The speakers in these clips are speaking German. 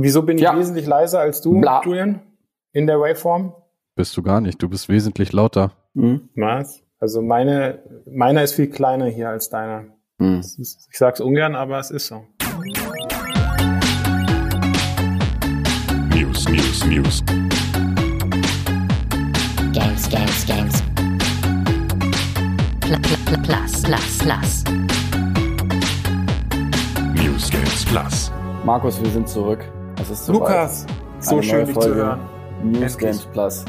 Wieso bin ich Ja. wesentlich leiser als du, Bla. Julian? In der Waveform? Bist du gar nicht. Du bist wesentlich lauter. Hm? Was? Also meine, meiner ist viel kleiner hier als deiner. Hm. Das ist, ich sag's ungern, aber es ist so. News, News, News. Games, Games, Games. Pl pl pl plus, plus, plus. News Games Plus. Markus, wir sind zurück. Es ist soweit. Lukas, so Eine schön neue dich zu hören. News Endlich. Games Plus.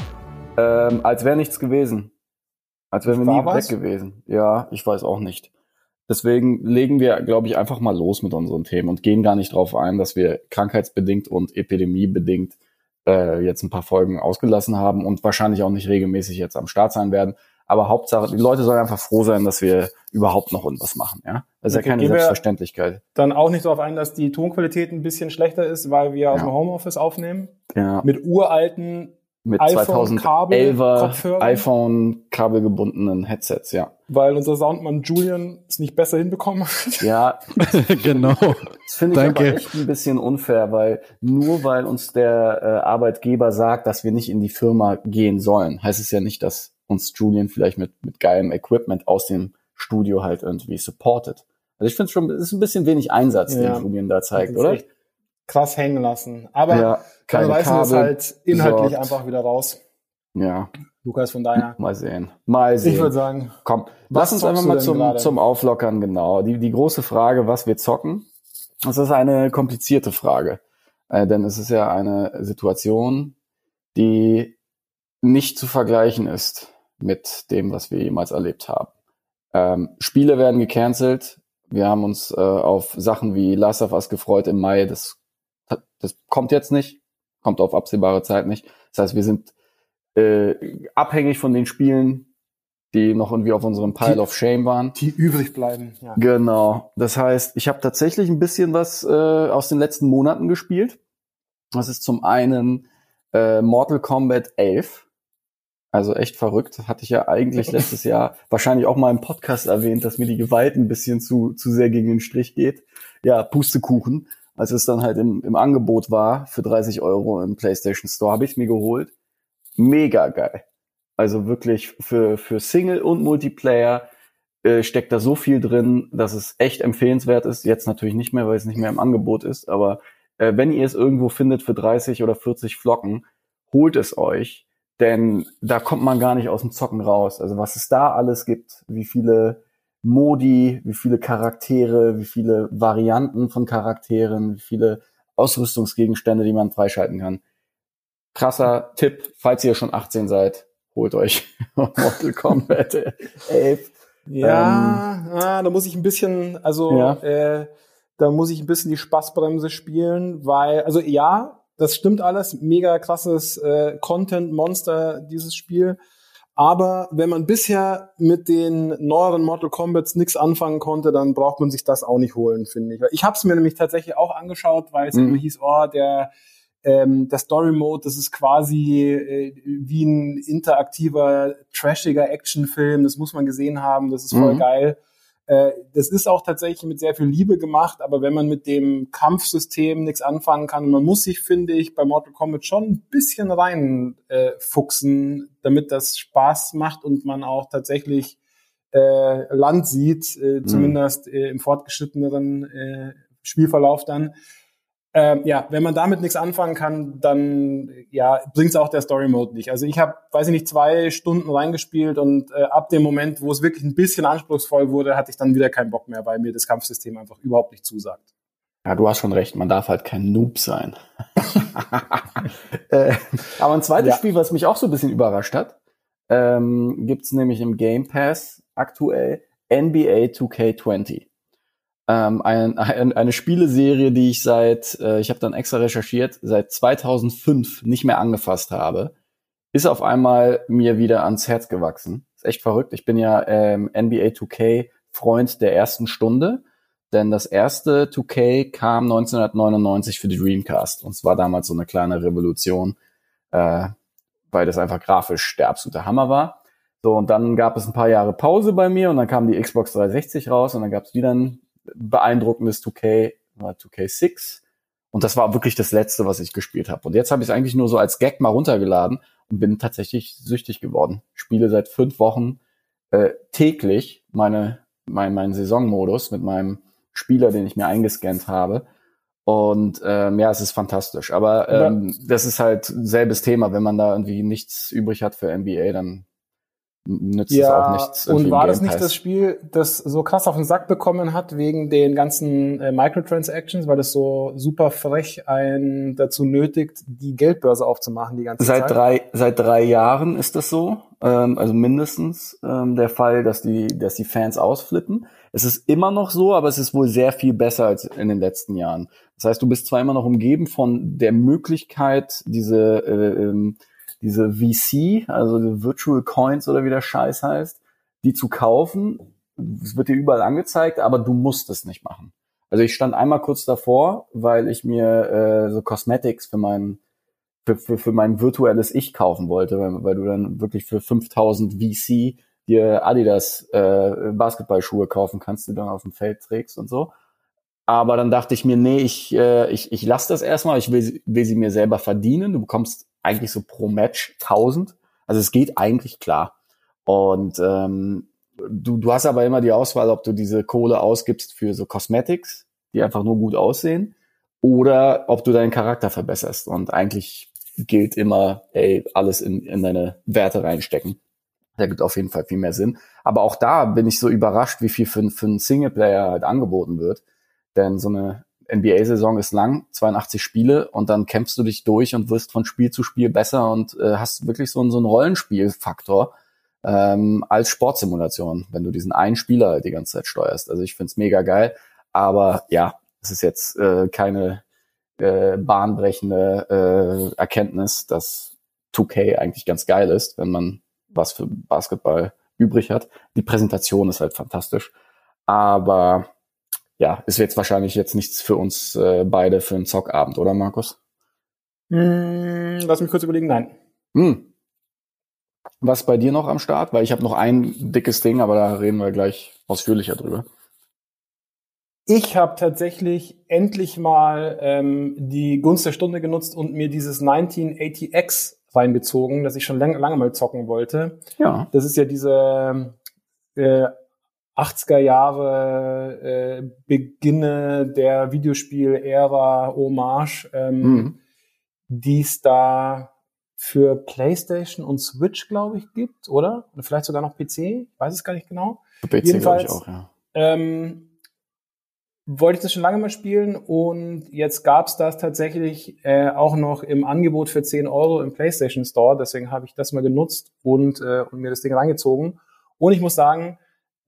Ähm, als wäre nichts gewesen. Als wären wir War nie was? weg gewesen. Ja, ich weiß auch nicht. Deswegen legen wir, glaube ich, einfach mal los mit unseren Themen und gehen gar nicht darauf ein, dass wir krankheitsbedingt und epidemiebedingt äh, jetzt ein paar Folgen ausgelassen haben und wahrscheinlich auch nicht regelmäßig jetzt am Start sein werden. Aber Hauptsache, die Leute sollen einfach froh sein, dass wir überhaupt noch irgendwas machen. Ja, das ist Okay, ja keine Selbstverständlichkeit. Dann auch nicht darauf ein, dass die Tonqualität ein bisschen schlechter ist, weil wir aus Ja. dem Homeoffice aufnehmen. Ja. Mit uralten, mit iPhone, Kabel, 2011er Kopfhörern. iPhone kabelgebundenen Headsets, ja. weil unser Soundmann Julian es nicht besser hinbekommen hat. Ja, genau. das finde ich Danke. aber echt ein bisschen unfair, weil nur weil uns der äh, Arbeitgeber sagt, dass wir nicht in die Firma gehen sollen, heißt es ja nicht, dass uns Julian vielleicht mit, mit geilem Equipment aus dem Studio halt irgendwie supportet. Also ich finde schon, es ist ein bisschen wenig Einsatz, Ja. den Julian da zeigt, oder? Krass hängen lassen. Aber ja, dann keine reißen wir es halt inhaltlich besorgt. einfach wieder raus. Ja, Lukas, von daher. mal sehen. Mal sehen. Ich würde sagen, Komm, lass uns einfach mal zum, gerade? zum Auflockern, genau. Die, die große Frage, was wir zocken, das ist eine komplizierte Frage. Äh, denn es ist ja eine Situation, die nicht zu vergleichen ist mit dem, was wir jemals erlebt haben. Ähm, Spiele werden gecancelt. Wir haben uns äh, auf Sachen wie Last of Us gefreut im Mai. Das, das kommt jetzt nicht, kommt auf absehbare Zeit nicht. Das heißt, wir sind äh, abhängig von den Spielen, die noch irgendwie auf unserem Pile Die- of Shame waren. die übrig bleiben. Ja. Genau. Das heißt, ich habe tatsächlich ein bisschen was äh, aus den letzten Monaten gespielt. Das ist zum einen äh, Mortal Kombat 11. Also echt verrückt. Hatte ich ja eigentlich letztes Jahr wahrscheinlich auch mal im Podcast erwähnt, dass mir die Gewalt ein bisschen zu, zu sehr gegen den Strich geht. Ja, Pustekuchen. Als es dann halt im, im Angebot war für 30 Euro im PlayStation Store, habe ich mir geholt. Mega geil. Also wirklich für, für Single und Multiplayer äh, steckt da so viel drin, dass es echt empfehlenswert ist. Jetzt natürlich nicht mehr, weil es nicht mehr im Angebot ist, aber äh, wenn ihr es irgendwo findet für 30 oder 40 Flocken, holt es euch, denn da kommt man gar nicht aus dem Zocken raus. Also was es da alles gibt, wie viele Modi, wie viele Charaktere, wie viele Varianten von Charakteren, wie viele Ausrüstungsgegenstände, die man freischalten kann. Krasser Tipp, falls ihr schon 18 seid, holt euch Mortal Kombat 11. Ja, ah, da muss ich ein bisschen, also Ähm, Ja. äh, da muss ich ein bisschen die Spaßbremse spielen, weil, also ja, das stimmt alles, mega krasses äh, Content-Monster, dieses Spiel. Aber wenn man bisher mit den neueren Mortal Kombats nichts anfangen konnte, dann braucht man sich das auch nicht holen, finde ich. Ich habe es mir nämlich tatsächlich auch angeschaut, weil es Mhm. immer hieß, oh, der ähm, der Story Mode, das ist quasi äh, wie ein interaktiver, trashiger Actionfilm. Das muss man gesehen haben. Das ist voll Mhm. geil. Äh, das ist auch tatsächlich mit sehr viel Liebe gemacht, aber wenn man mit dem Kampfsystem nichts anfangen kann, man muss sich, finde ich, bei Mortal Kombat schon ein bisschen rein äh, fuchsen, damit das Spaß macht und man auch tatsächlich äh, Land sieht, äh, zumindest äh, im fortgeschritteneren äh, Spielverlauf dann. Ähm, ja, wenn man damit nichts anfangen kann, dann ja, bringt's auch der Story Mode nicht. Also ich habe, weiß ich nicht, zwei Stunden reingespielt und äh, ab dem Moment, wo es wirklich ein bisschen anspruchsvoll wurde, hatte ich dann wieder keinen Bock mehr, weil mir das Kampfsystem einfach überhaupt nicht zusagt. Ja, du hast schon recht, man darf halt kein Noob sein. äh, aber ein zweites Ja. Spiel, was mich auch so ein bisschen überrascht hat, ähm, gibt's nämlich im Game Pass aktuell NBA 2K20. Ähm, ein, ein, eine Spieleserie, die ich seit, äh, ich habe dann extra recherchiert, seit 2005 nicht mehr angefasst habe, ist auf einmal mir wieder ans Herz gewachsen. Ist echt verrückt. Ich bin ja ähm, NBA 2K Freund der ersten Stunde. Denn das erste 2K kam 1999 für die Dreamcast. Und es war damals so eine kleine Revolution, äh, weil das einfach grafisch der absolute Hammer war. So, und dann gab es ein paar Jahre Pause bei mir und dann kam die Xbox 360 raus und dann gab es wieder ein beeindruckendes 2K, war 2K6. Und das war wirklich das Letzte, was ich gespielt habe. Und jetzt habe ich es eigentlich nur so als Gag mal runtergeladen und bin tatsächlich süchtig geworden. Spiele seit fünf Wochen äh, täglich meine, mein, meinen Saisonmodus mit meinem Spieler, den ich mir eingescannt habe. Und ähm, ja, es ist fantastisch. Aber ähm, das ist halt selbes Thema. Wenn man da irgendwie nichts übrig hat für NBA, dann nützt es auch nichts. Und war das nicht das Spiel, das so krass auf den Sack bekommen hat wegen den ganzen äh, Microtransactions, weil das so super frech einen dazu nötigt, die Geldbörse aufzumachen die ganze Seit Zeit? drei, seit drei Jahren ist das so, ähm, also mindestens ähm, der Fall, dass die, dass die Fans ausflippen. Es ist immer noch so, aber es ist wohl sehr viel besser als in den letzten Jahren. Das heißt, du bist zwar immer noch umgeben von der Möglichkeit, diese, äh, ähm, diese VC, also die Virtual Coins oder wie der Scheiß heißt, die zu kaufen. Es wird dir überall angezeigt, aber du musst es nicht machen. Also ich stand einmal kurz davor, weil ich mir äh, so Cosmetics für meinen für, für, für mein virtuelles Ich kaufen wollte, weil, weil du dann wirklich für 5000 VC dir Adidas äh, Basketballschuhe kaufen kannst, die du dann auf dem Feld trägst und so. Aber dann dachte ich mir, nee, ich, äh, ich, ich lasse das erstmal, ich will, will sie mir selber verdienen. Du bekommst eigentlich so pro Match 1000. Also es geht eigentlich klar. Und ähm, du, du hast aber immer die Auswahl, ob du diese Kohle ausgibst für so Cosmetics, die einfach nur gut aussehen, oder ob du deinen Charakter verbesserst. Und eigentlich gilt immer, ey, alles in, in deine Werte reinstecken. Der gibt auf jeden Fall viel mehr Sinn. Aber auch da bin ich so überrascht, wie viel für, für einen Singleplayer halt angeboten wird. Denn so eine NBA-Saison ist lang, 82 Spiele, und dann kämpfst du dich durch und wirst von Spiel zu Spiel besser und äh, hast wirklich so, einen- so einen Rollenspielfaktor ähm, als Sportsimulation, wenn du diesen einen Spieler halt die ganze Zeit steuerst. Also ich find's mega geil. Aber ja, es ist jetzt äh, keine äh, bahnbrechende äh, Erkenntnis, dass 2K eigentlich ganz geil ist, wenn man was für Basketball übrig hat. Die Präsentation ist halt fantastisch. Aber ja, ist jetzt wahrscheinlich jetzt nichts für uns äh, beide für einen Zockabend, oder Markus? Hm, lass mich kurz überlegen. Nein. Hm. Was bei dir noch am Start? Weil ich habe noch ein dickes Ding, aber da reden wir gleich ausführlicher drüber. Ich habe tatsächlich endlich mal ähm, die Gunst der Stunde genutzt und mir dieses 1980X reingezogen, das ich schon lang, lange mal zocken wollte. Ja. Das ist ja diese äh, 80er Jahre äh, Beginne der Videospiel-Ära Hommage, ähm, Mhm. die es da für PlayStation und Switch, glaube ich, gibt, oder? Oder vielleicht sogar noch PC? Ich weiß es gar nicht genau. PC glaube ich Jedenfalls- auch, ja. Ähm, wollte ich das schon lange mal spielen und jetzt gab's das tatsächlich äh, auch noch im Angebot für 10 Euro im PlayStation Store. Deswegen habe ich das mal genutzt und, äh, und mir das Ding reingezogen. Und ich muss sagen,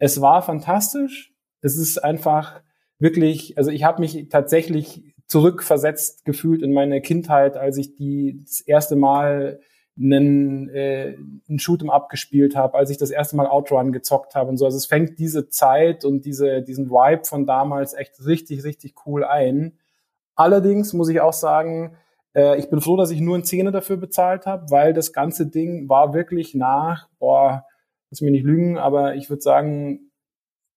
es war fantastisch. Es ist einfach wirklich, also ich habe mich tatsächlich zurückversetzt gefühlt in meine Kindheit, als ich die das erste Mal einen, äh, einen Shoot'em Up gespielt habe, als ich das erste Mal Outrun gezockt habe und so. Also es fängt diese Zeit und diese, diesen Vibe von damals echt richtig, richtig cool ein. Allerdings muss ich auch sagen, äh, ich bin froh, dass ich nur einen Zehner dafür bezahlt habe, weil das ganze Ding war wirklich nach, boah, lass mich nicht lügen, aber ich würde sagen,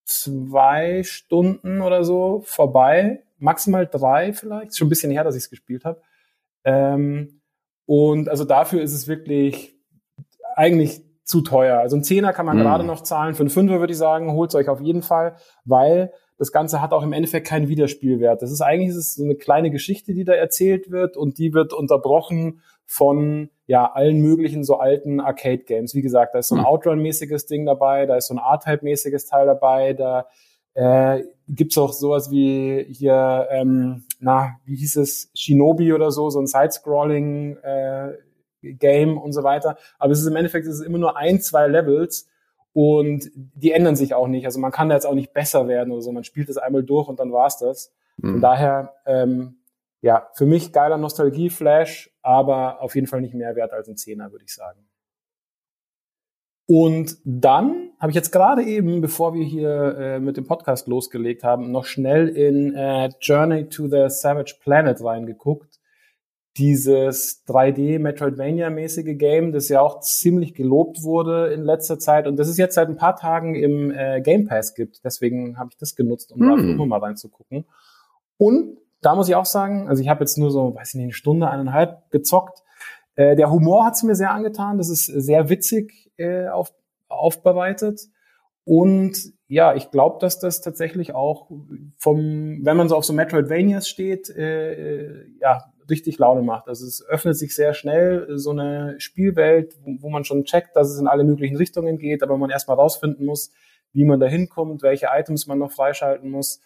zwei Stunden oder so vorbei, maximal drei vielleicht, ist schon ein bisschen her, dass ich es gespielt habe. Ähm, und also dafür ist es wirklich eigentlich zu teuer. Also ein Zehner kann man Mhm. gerade noch zahlen. Für einen Fünfer würde ich sagen, holt euch auf jeden Fall, weil das Ganze hat auch im Endeffekt keinen Wiederspielwert. Das ist eigentlich ist es so eine kleine Geschichte, die da erzählt wird und die wird unterbrochen von ja allen möglichen so alten Arcade-Games. Wie gesagt, da ist so ein Mhm. Outrun-mäßiges Ding dabei, da ist so ein R-Type-mäßiges Teil dabei, da äh, gibt's auch sowas wie hier, ähm, na, wie hieß es, Shinobi oder so, so ein Side-Scrolling äh, Game und so weiter. Aber es ist im Endeffekt es ist immer nur ein, zwei Levels und die ändern sich auch nicht. Also man kann da jetzt auch nicht besser werden oder so. Man spielt es einmal durch und dann war's das. Von Mhm. daher, ähm, ja, für mich geiler Nostalgie-Flash, aber auf jeden Fall nicht mehr wert als ein Zehner, würde ich sagen. Und dann habe ich jetzt gerade eben, bevor wir hier äh, mit dem Podcast losgelegt haben, noch schnell in äh, Journey to the Savage Planet reingeguckt. Dieses 3D Metroidvania-mäßige Game, das ja auch ziemlich gelobt wurde in letzter Zeit und das es jetzt seit ein paar Tagen im äh, Game Pass gibt. Deswegen habe ich das genutzt, um da Hm. auch mal reinzugucken. Und da muss ich auch sagen, also ich habe jetzt nur so, weiß ich nicht, eine Stunde, eineinhalb gezockt. Äh, der Humor hat's mir sehr angetan. Das ist sehr witzig äh, auf, aufbereitet. Und ja, ich glaube, dass das tatsächlich auch vom, wenn man so auf so Metroidvanias steht, äh, ja, richtig Laune macht. Also es öffnet sich sehr schnell so eine Spielwelt, wo, wo man schon checkt, dass es in alle möglichen Richtungen geht, aber man erstmal rausfinden muss, wie man da hinkommt, welche Items man noch freischalten muss.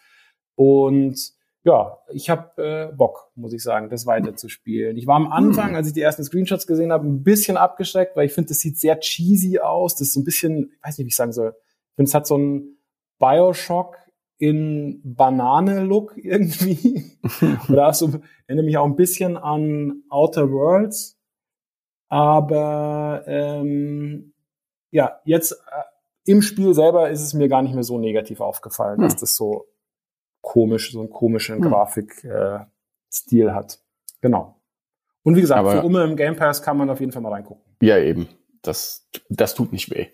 Und ja, ich habe äh, Bock, muss ich sagen, das weiterzuspielen. Ich war am Anfang, als ich die ersten Screenshots gesehen habe, ein bisschen abgeschreckt, weil ich finde, das sieht sehr cheesy aus. Das ist so ein bisschen, ich weiß nicht, wie ich sagen soll. Ich finde, es hat so einen Bioshock in Banane-Look irgendwie. Oder auch so, erinnere mich auch ein bisschen an Outer Worlds. Aber ähm, ja, jetzt äh, im Spiel selber ist es mir gar nicht mehr so negativ aufgefallen, Hm. dass das so komisch, so einen komischen Hm. Grafikstil äh, hat. Genau. Und wie gesagt, Aber- für Umme im Game Pass kann man auf jeden Fall mal reingucken. Ja, eben. Das, das tut nicht weh.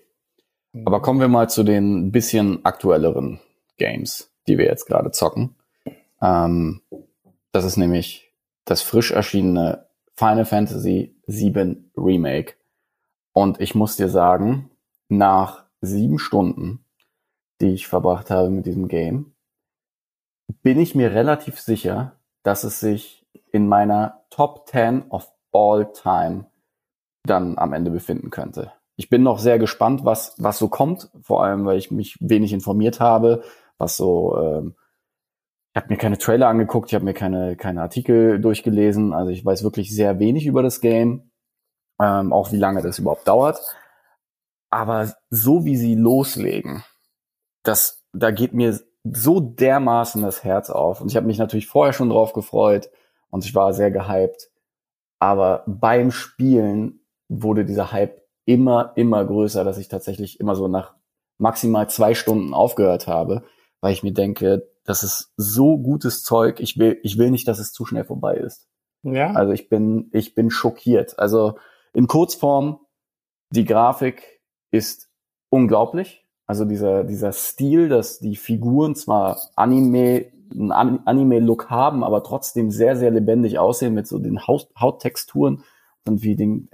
Aber kommen wir mal zu den bisschen aktuelleren Games, die wir jetzt gerade zocken. Ähm, das ist nämlich das frisch erschienene Final Fantasy VII Remake. Und ich muss dir sagen, nach sieben Stunden, die ich verbracht habe mit diesem Game, bin ich mir relativ sicher, dass es sich in meiner Top 10 of all time dann am Ende befinden könnte. Ich bin noch sehr gespannt, was, was so kommt, vor allem, weil ich mich wenig informiert habe, was so, ähm, ich habe mir keine Trailer angeguckt, ich habe mir keine, keine Artikel durchgelesen, also ich weiß wirklich sehr wenig über das Game, ähm, auch wie lange das überhaupt dauert. Aber so wie sie loslegen, das, da geht mir so dermaßen das Herz auf. Und ich habe mich natürlich vorher schon drauf gefreut und ich war sehr gehypt. Aber beim Spielen wurde dieser Hype immer, immer größer, dass ich tatsächlich immer so nach maximal zwei Stunden aufgehört habe, weil ich mir denke, das ist so gutes Zeug, ich will, ich will nicht, dass es zu schnell vorbei ist. Ja. Also ich bin, ich bin schockiert. Also in Kurzform, die Grafik ist unglaublich. Also dieser, dieser Stil, dass die Figuren zwar Anime, einen An- Anime-Look haben, aber trotzdem sehr, sehr lebendig aussehen mit so den Haut, Hauttexturen und wie den,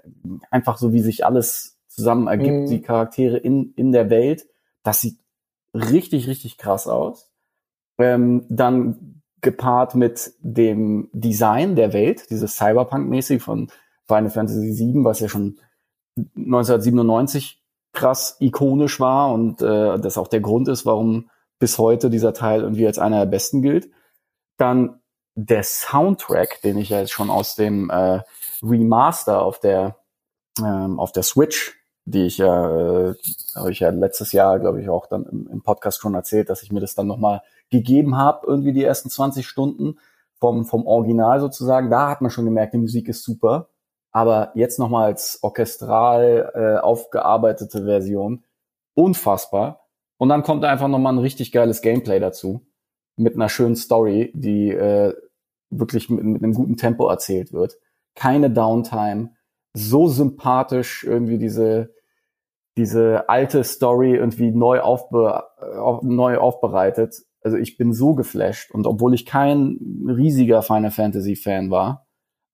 einfach so wie sich alles zusammen ergibt, Mhm. die Charaktere in, in der Welt. Das sieht richtig, richtig krass aus. Ähm, dann gepaart mit dem Design der Welt, dieses Cyberpunk-mäßig von Final Fantasy VII, was ja schon 1997 krass ikonisch war und äh, das auch der Grund ist, warum bis heute dieser Teil irgendwie als einer der besten gilt. Dann der Soundtrack, den ich ja jetzt schon aus dem äh, Remaster auf der ähm, auf der Switch, die ich ja, äh, habe ich ja letztes Jahr, glaube ich, auch dann im, im Podcast schon erzählt, dass ich mir das dann nochmal gegeben habe, irgendwie die ersten 20 Stunden vom, vom Original sozusagen. Da hat man schon gemerkt, die Musik ist super. Aber jetzt nochmal als orchestral äh, aufgearbeitete Version, unfassbar. Und dann kommt einfach nochmal ein richtig geiles Gameplay dazu. Mit einer schönen Story, die äh, wirklich mit, mit einem guten Tempo erzählt wird. Keine Downtime. So sympathisch irgendwie diese, diese alte Story irgendwie neu, aufbe auf, neu aufbereitet. Also ich bin so geflasht. Und obwohl ich kein riesiger Final Fantasy Fan war,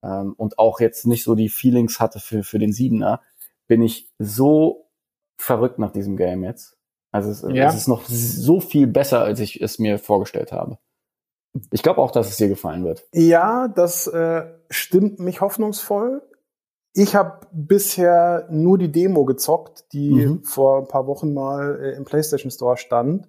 ähm, und auch jetzt nicht so die Feelings hatte für, für den Siebener, bin ich so verrückt nach diesem Game jetzt. Also es, Ja. es ist noch so viel besser, als ich es mir vorgestellt habe. Ich glaube auch, dass es dir gefallen wird. Ja, das äh, stimmt mich hoffnungsvoll. Ich habe bisher nur die Demo gezockt, die Mhm. vor ein paar Wochen mal äh, im PlayStation Store stand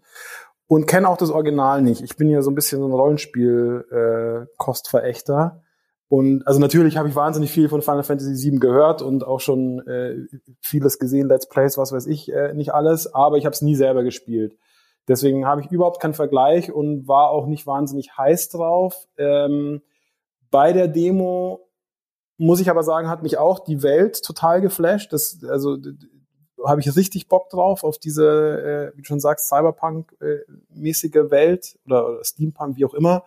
und kenne auch das Original nicht. Ich bin ja so ein bisschen so ein Rollenspiel-Kostverächter. Und also natürlich habe ich wahnsinnig viel von Final Fantasy VII gehört und auch schon äh, vieles gesehen, Let's Plays, was weiß ich, äh, nicht alles, aber ich habe es nie selber gespielt. Deswegen habe ich überhaupt keinen Vergleich und war auch nicht wahnsinnig heiß drauf. Ähm, bei der Demo muss ich aber sagen, hat mich auch die Welt total geflasht. Das, also habe ich richtig Bock drauf auf diese, äh, wie du schon sagst, Cyberpunk-mäßige Welt oder, oder Steampunk, wie auch immer,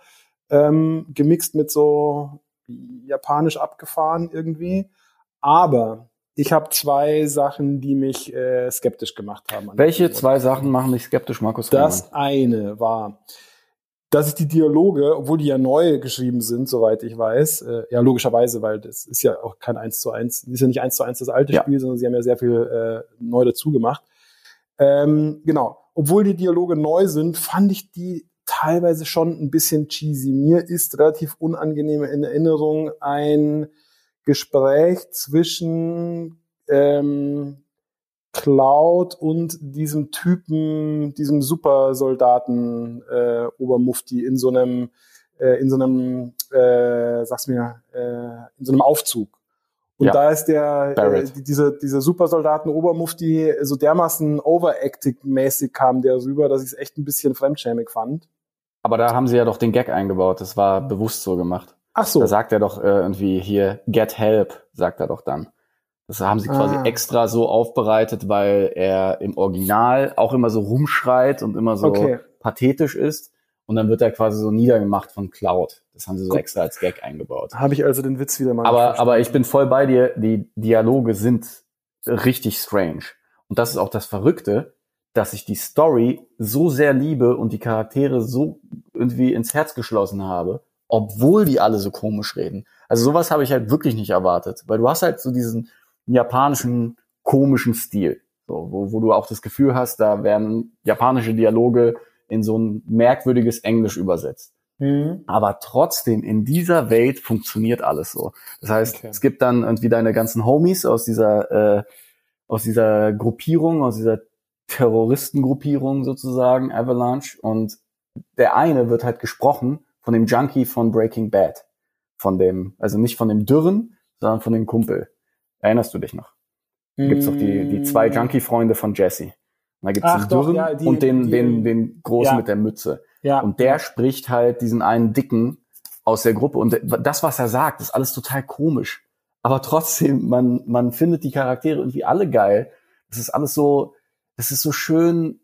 ähm, gemixt mit so japanisch abgefahren irgendwie. Aber ich habe zwei Sachen, die mich äh, skeptisch gemacht haben. Welche zwei Sachen machen dich skeptisch, Markus? Das eine war, dass ich die Dialoge, obwohl die ja neu geschrieben sind, soweit ich weiß, äh, ja logischerweise, weil das ist ja auch kein 1 zu 1, ist ja nicht 1 zu 1 das alte Ja. Spiel, sondern sie haben ja sehr viel äh, neu dazu gemacht. Ähm, genau, obwohl die Dialoge neu sind, fand ich die teilweise schon ein bisschen cheesy. Mir ist relativ unangenehm in Erinnerung ein Gespräch zwischen ähm, Cloud und diesem Typen, diesem Supersoldaten äh, Obermufti in so einem äh, in so einem äh, sag's mir äh, in so einem Aufzug. Und Ja. da ist der äh, dieser dieser Supersoldaten Obermufti so dermaßen overacting mäßig kam der rüber, dass ich es echt ein bisschen fremdschämig fand. Aber da haben sie ja doch den Gag eingebaut. Das war bewusst so gemacht. Ach so. Da sagt er doch äh, irgendwie hier, get help, sagt er doch dann. Das haben sie quasi Ah. extra so aufbereitet, weil er im Original auch immer so rumschreit und immer so Okay. pathetisch ist. Und dann wird er quasi so niedergemacht von Cloud. Das haben sie so Gut. extra als Gag eingebaut. Habe ich also den Witz wieder mal Aber, aber ich bin voll bei dir. Die Dialoge sind richtig strange. Und das ist auch das Verrückte, dass ich die Story so sehr liebe und die Charaktere so irgendwie ins Herz geschlossen habe, obwohl die alle so komisch reden. Also sowas habe ich halt wirklich nicht erwartet, weil du hast halt so diesen japanischen komischen Stil, so, wo, wo du auch das Gefühl hast, da werden japanische Dialoge in so ein merkwürdiges Englisch übersetzt. Mhm. Aber trotzdem, in dieser Welt funktioniert alles so. Das heißt, Okay. es gibt dann irgendwie deine ganzen Homies aus dieser, äh, aus dieser Gruppierung, aus dieser Terroristengruppierung sozusagen, Avalanche. Und der eine wird halt gesprochen von dem Junkie von Breaking Bad. Von dem, also nicht von dem Dürren, sondern von dem Kumpel. Erinnerst du dich noch? Da gibt's doch die, die zwei Junkie-Freunde von Jesse. Da gibt's Ach den doch, Dürren ja, die- und den, die- den, den Großen Ja. mit der Mütze. Ja. Und der spricht halt diesen einen Dicken aus der Gruppe. Und das, was er sagt, ist alles total komisch. Aber trotzdem, man, man findet die Charaktere irgendwie alle geil. Das ist alles so, das ist so schön,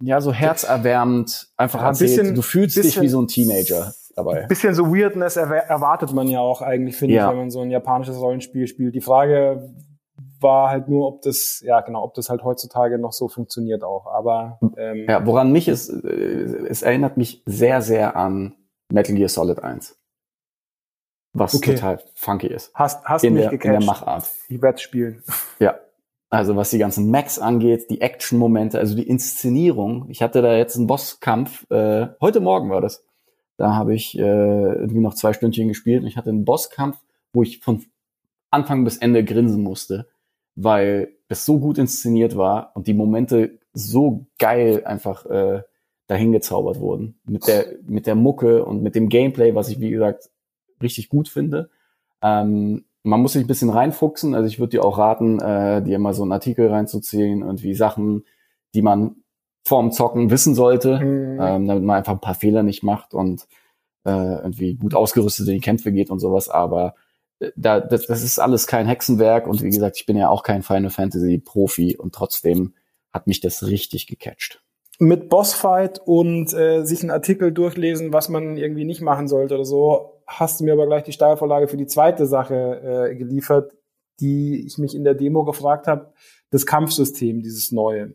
ja, so herzerwärmend einfach Ja, ein erzählt. bisschen- du fühlst dich bisschen- wie so ein Teenager dabei. bisschen so Weirdness erwartet man ja auch eigentlich, finde Ja. ich, wenn man so ein japanisches Rollenspiel spielt. Die Frage war halt nur, ob das, ja genau, ob das halt heutzutage noch so funktioniert auch. Aber ähm, Ja, woran mich ist, äh, es erinnert mich sehr, sehr an Metal Gear Solid 1. Was Okay. total funky ist. hast, hast In mich der, in der gecatcht. Machart. Ich werde spielen. Ja. Also was die ganzen Max angeht, die Action-Momente, also die Inszenierung. Ich hatte da jetzt einen Bosskampf, äh, heute Morgen war das. Da habe ich äh, irgendwie noch zwei Stündchen gespielt und ich hatte einen Bosskampf, wo ich von Anfang bis Ende grinsen musste, weil es so gut inszeniert war und die Momente so geil einfach äh, dahin gezaubert wurden. Mit der, mit der Mucke und mit dem Gameplay, was ich, wie gesagt, richtig gut finde. Ähm, man muss sich ein bisschen reinfuchsen. Also ich würde dir auch raten, äh, dir mal so einen Artikel reinzuziehen, irgendwie Sachen, die man vorm Zocken wissen sollte, Mhm. ähm, damit man einfach ein paar Fehler nicht macht und äh, irgendwie gut ausgerüstet in die Kämpfe geht und sowas. Aber äh, da, das, das ist alles kein Hexenwerk und wie gesagt, ich bin ja auch kein Final Fantasy Profi und trotzdem hat mich das richtig gecatcht. Mit Bossfight und äh, sich einen Artikel durchlesen, was man irgendwie nicht machen sollte oder so, hast du mir aber gleich die Steilvorlage für die zweite Sache äh, geliefert, die ich mich in der Demo gefragt habe, das Kampfsystem, dieses neue.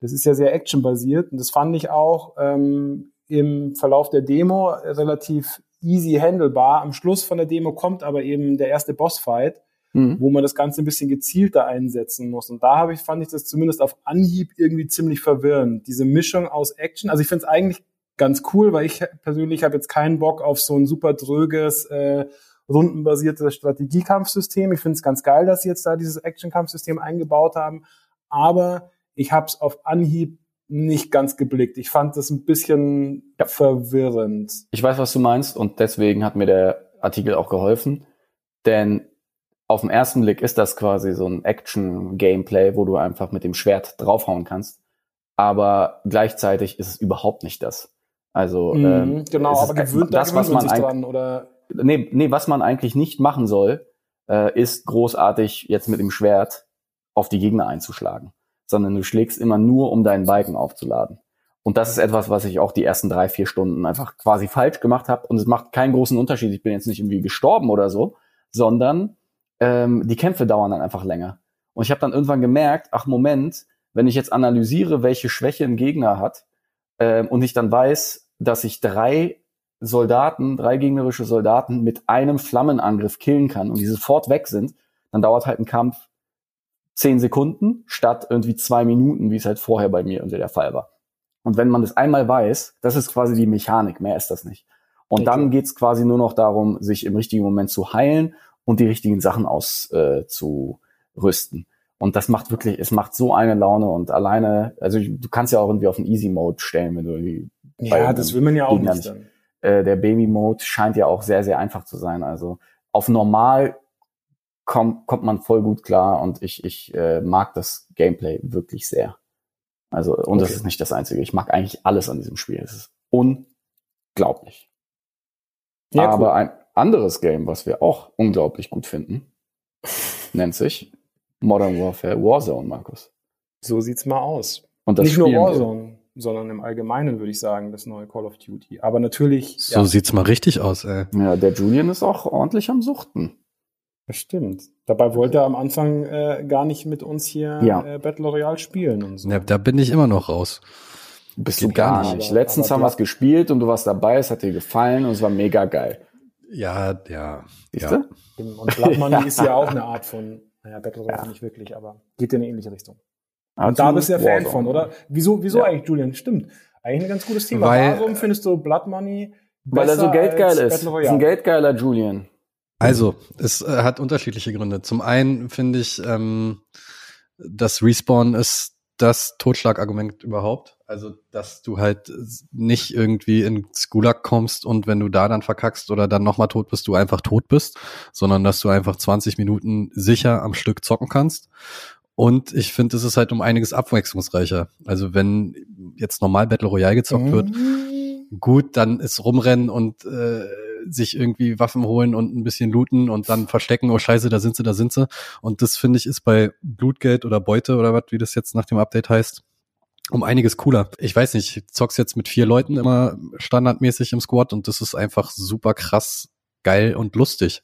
Das ist ja sehr actionbasiert und das fand ich auch ähm, im Verlauf der Demo relativ easy handelbar. Am Schluss von der Demo kommt aber eben der erste Bossfight Mhm. wo man das Ganze ein bisschen gezielter einsetzen muss. Und da habe ich, fand ich das zumindest auf Anhieb irgendwie ziemlich verwirrend. Diese Mischung aus Action. Also ich finde es eigentlich ganz cool, weil ich persönlich habe jetzt keinen Bock auf so ein super dröges, äh, rundenbasiertes Strategiekampfsystem. Ich finde es ganz geil, dass sie jetzt da dieses Action-Kampfsystem eingebaut haben. Aber ich habe es auf Anhieb nicht ganz geblickt. Ich fand das ein bisschen Ja. verwirrend. Ich weiß, was du meinst und deswegen hat mir der Artikel auch geholfen, denn auf den ersten Blick ist das quasi so ein Action-Gameplay, wo du einfach mit dem Schwert draufhauen kannst. Aber gleichzeitig ist es überhaupt nicht das. Also ähm, Mhm, genau, es ist aber gewöhnt, da das, gewöhnt was man sich dran, oder? nee, nee, was man eigentlich nicht machen soll, äh, ist großartig jetzt mit dem Schwert auf die Gegner einzuschlagen, sondern du schlägst immer nur, um deinen Balken aufzuladen. Und das ist etwas, was ich auch die ersten drei, vier Stunden einfach quasi falsch gemacht habe. Und es macht keinen großen Unterschied. Ich bin jetzt nicht irgendwie gestorben oder so, sondern ähm, die Kämpfe dauern dann einfach länger. Und ich habe dann irgendwann gemerkt, ach Moment, wenn ich jetzt analysiere, welche Schwäche ein Gegner hat, ähm, und ich dann weiß, dass ich drei Soldaten, drei gegnerische Soldaten mit einem Flammenangriff killen kann und die sofort weg sind, dann dauert halt ein Kampf zehn Sekunden statt irgendwie zwei Minuten, wie es halt vorher bei mir irgendwie der Fall war. Und wenn man das einmal weiß, das ist quasi die Mechanik, mehr ist das nicht. Und Okay. dann geht's quasi nur noch darum, sich im richtigen Moment zu heilen und die richtigen Sachen auszurüsten. Äh, und das macht wirklich, es macht so eine Laune und alleine, also du kannst ja auch irgendwie auf den Easy Mode stellen, wenn du irgendwie Ja, das will man ja auch Gegner nicht. nicht. Äh, der Baby Mode scheint ja auch sehr, sehr einfach zu sein. Also auf normal kommt, kommt man voll gut klar und ich, ich äh, mag das Gameplay wirklich sehr. Also, und das Okay. ist nicht das Einzige. Ich mag eigentlich alles an diesem Spiel. Es ist unglaublich. Ja, Aber cool. ein anderes Game, was wir auch unglaublich gut finden, nennt sich Modern Warfare Warzone, Markus. so sieht's mal aus. Und das nicht nur spielen wir. Sondern im Allgemeinen würde ich sagen, das neue Call of Duty. Aber natürlich, So ja, sieht's mal richtig aus, ey. Ja, der Julian ist auch ordentlich am Suchten. das stimmt. Dabei wollte er am Anfang äh, gar nicht mit uns hier Ja. äh, Battle Royale spielen und so. Ja, da bin ich immer noch raus. Bist Geht du gar gar nicht. nicht. Letztens Aber haben wir es gespielt und du warst dabei, es hat dir gefallen und es war mega geil. Ja, ja. Siehst ja. du? Und Blood Money ist ja auch eine Art von, naja, Battle Royale nicht wirklich, aber geht in eine ähnliche Richtung. Und da bist du ja Fan von, oder? Wieso, wieso Ja. eigentlich, Julian? Stimmt. Eigentlich ein ganz gutes Thema. Weil- Warum findest du Blood Money Weil er so besser geldgeil als ist. Battle Ist ein geldgeiler Julian. Also, es äh, hat unterschiedliche Gründe. Zum einen finde ich, ähm, das Respawn ist das Totschlagargument überhaupt. Also, dass du halt nicht irgendwie ins Gulag kommst und wenn du da dann verkackst oder dann nochmal tot bist, du einfach tot bist, sondern dass du einfach 20 Minuten sicher am Stück zocken kannst. Und ich finde, es ist halt um einiges abwechslungsreicher. Also, wenn jetzt normal Battle Royale gezockt wird, Mhm. gut, dann ist rumrennen und äh, sich irgendwie Waffen holen und ein bisschen looten und dann verstecken, oh scheiße, da sind sie, da sind sie. Und das finde ich ist bei Blutgeld oder Beute oder was, wie das jetzt nach dem Update heißt, um einiges cooler. Ich weiß nicht, ich zock's jetzt mit vier Leuten immer standardmäßig im Squad und das ist einfach super krass geil und lustig.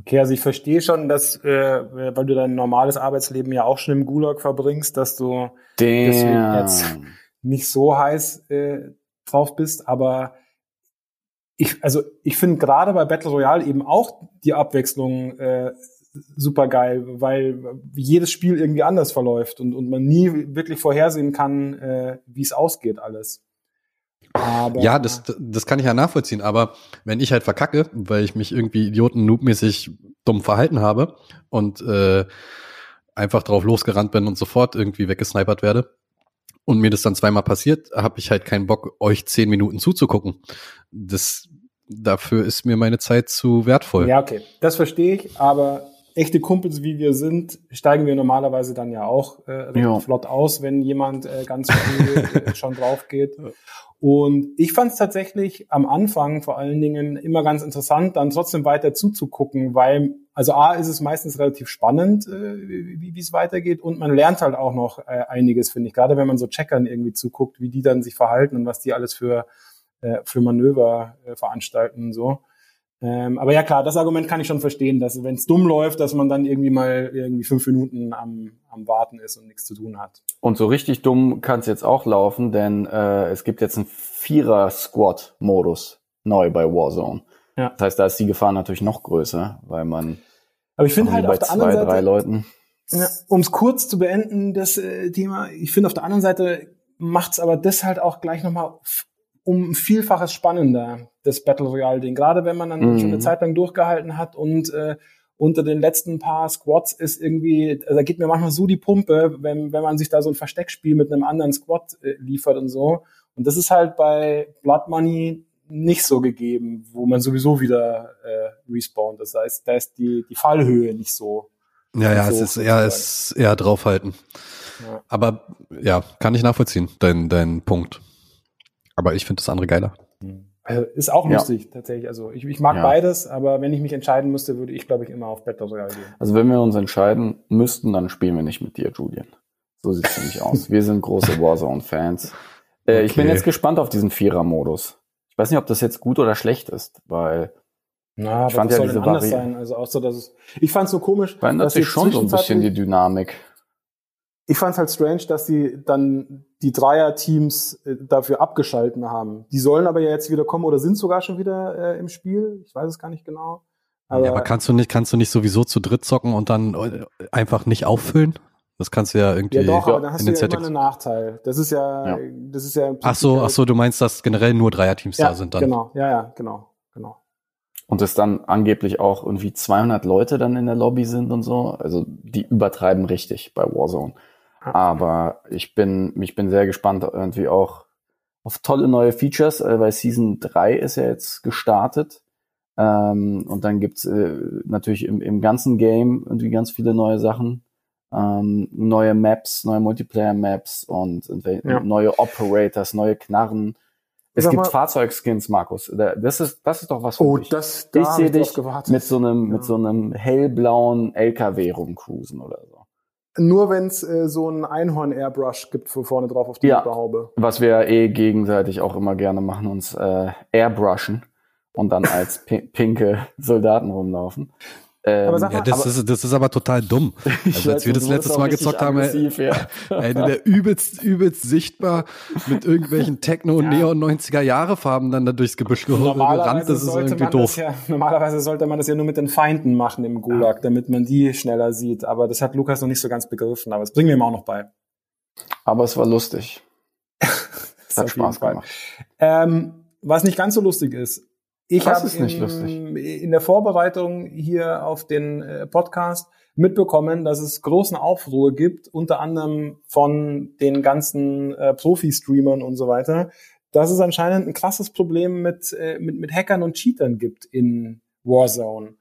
Okay, also ich verstehe schon, dass, äh, weil du dein normales Arbeitsleben ja auch schon im Gulag verbringst, dass du Deswegen jetzt- nicht so heiß äh, drauf bist, aber ich, also ich finde gerade bei Battle Royale eben auch die Abwechslung äh, super geil, weil jedes Spiel irgendwie anders verläuft und, und man nie wirklich vorhersehen kann, äh, wie es ausgeht alles. Aber Ja, das, das kann ich ja nachvollziehen, aber wenn ich halt verkacke, weil ich mich irgendwie idioten-noobmäßig dumm verhalten habe und äh, einfach drauf losgerannt bin und sofort irgendwie weggesnipert werde und mir das dann zweimal passiert, habe ich halt keinen Bock, euch zehn Minuten zuzugucken. Das, dafür ist mir meine Zeit zu wertvoll. Ja, okay, das verstehe ich, aber echte Kumpels wie wir sind, steigen wir normalerweise dann ja auch äh, Ja. flott aus, wenn jemand äh, ganz früh äh, schon drauf geht. Und ich fand es tatsächlich am Anfang vor allen Dingen immer ganz interessant, dann trotzdem weiter zuzugucken, weil, also A, ist es meistens relativ spannend, äh, wie wie es weitergeht und man lernt halt auch noch äh, einiges, finde ich, gerade wenn man so Checkern irgendwie zuguckt, wie die dann sich verhalten und was die alles für, äh, für Manöver äh, veranstalten und so. Ähm, aber ja klar, das Argument kann ich schon verstehen, dass wenn es dumm läuft, dass man dann irgendwie mal irgendwie fünf Minuten am, am Warten ist und nichts zu tun hat. Und so richtig dumm kann es jetzt auch laufen, denn äh, es gibt jetzt einen Vierer-Squad-Modus neu bei Warzone. Ja. Das heißt, da ist die Gefahr natürlich noch größer, weil man Aber ich finde halt irgendwie auf der anderen zwei, drei Seite, Leuten. ja, um es kurz zu beenden, das äh, Thema, ich finde auf der anderen Seite macht's aber das halt auch gleich nochmal um ein Vielfaches spannender, das Battle Royale-Ding. Gerade wenn man dann Mhm. schon eine Zeit lang durchgehalten hat und äh, unter den letzten paar Squads ist irgendwie, also da geht mir manchmal so die Pumpe, wenn, wenn man sich da so ein Versteckspiel mit einem anderen Squad äh, liefert und so. Und das ist halt bei Blood Money nicht so gegeben, wo man sowieso wieder äh, respawnt. Das heißt, da ist die, die Fallhöhe nicht so. Ja, ja, es So ist eher, es eher draufhalten. Ja. Aber ja, kann ich nachvollziehen, dein, dein Punkt. Aber ich finde das andere geiler. Also ist auch Ja. lustig, tatsächlich. Also ich, ich mag Ja. beides, aber wenn ich mich entscheiden müsste, würde ich, glaube ich, immer auf Battle Royale gehen. Also wenn wir uns entscheiden müssten, dann spielen wir nicht mit dir, Julian. So sieht's nämlich aus. Wir sind große Warzone-Fans. Äh, Ich bin Okay. jetzt gespannt auf diesen Vierer-Modus. Ich weiß nicht, ob das jetzt gut oder schlecht ist, weil Na, Ich fand ja soll denn diese anders Vari- sein? Also auch so, dass es, ich fand es so komisch, verändert dass sich schon so ein bisschen die Dynamik. Ich fand es halt strange, dass die dann die Dreier-Teams äh, dafür abgeschalten haben. Die sollen aber ja jetzt wieder kommen oder sind sogar schon wieder äh, im Spiel. Ich weiß es gar nicht genau. Aber, ja, aber kannst du nicht, kannst du nicht sowieso zu dritt zocken und dann äh, einfach nicht auffüllen? Das kannst du ja irgendwie. Ja doch, aber dann hast du ja immer einen Nachteil. Das ist ja, Ja. das ist ja. im Ach so, ach so, du meinst, dass generell nur Dreierteams ja, da sind dann? Genau, ja, ja, genau, genau. Und es dann angeblich auch irgendwie 200 Leute dann in der Lobby sind und so. Also die übertreiben richtig bei Warzone. Aber ich bin, ich bin sehr gespannt irgendwie auch auf tolle neue Features, äh, weil Season 3 ist ja jetzt gestartet. Ähm, und dann gibt's äh, natürlich im, im ganzen Game irgendwie ganz viele neue Sachen. Ähm, neue Maps, neue Multiplayer-Maps und, und Ja. neue Operators, neue Knarren. Es Sag gibt mal- Markus. Markus. Da- Das ist, das ist doch was für Oh, dich. das, da Ich sehe dich mit so einem, Ja. mit so einem hellblauen LKW rumcruisen oder so. Nur wenn es äh, so ein Einhorn-Airbrush gibt für vorne drauf auf die Ja. Motorhaube. Was wir eh gegenseitig auch immer gerne machen, uns äh, airbrushen und dann als pi pinke Soldaten rumlaufen. Ähm, Aber sag Ja, das, aber- ist, das ist aber total dumm. Also als wir das letztes Mal gezockt haben, ey, Ja. ey, der übelst, übelst sichtbar mit irgendwelchen Techno- und Ja. Neon-90er-Jahre-Farben dann da durchs Gebüsch ge- gerannt, Normalerweise das ist sollte irgendwie man doof. das ja, normalerweise sollte man das ja nur mit den Feinden machen im Gulag, damit man die schneller sieht. Aber das hat Lukas noch nicht so ganz begriffen. Aber das bringen wir ihm auch noch bei. Aber es war lustig. Hat Spaß gemacht. Ähm, was nicht ganz so lustig ist. Ich habe ist nicht in, lustig? in der Vorbereitung hier auf den äh, Podcast mitbekommen, dass es großen Aufruhr gibt, unter anderem von den ganzen äh, Profi-Streamern und so weiter, dass es anscheinend ein krasses Problem mit, äh, mit, mit Hackern und Cheatern gibt in Warzone.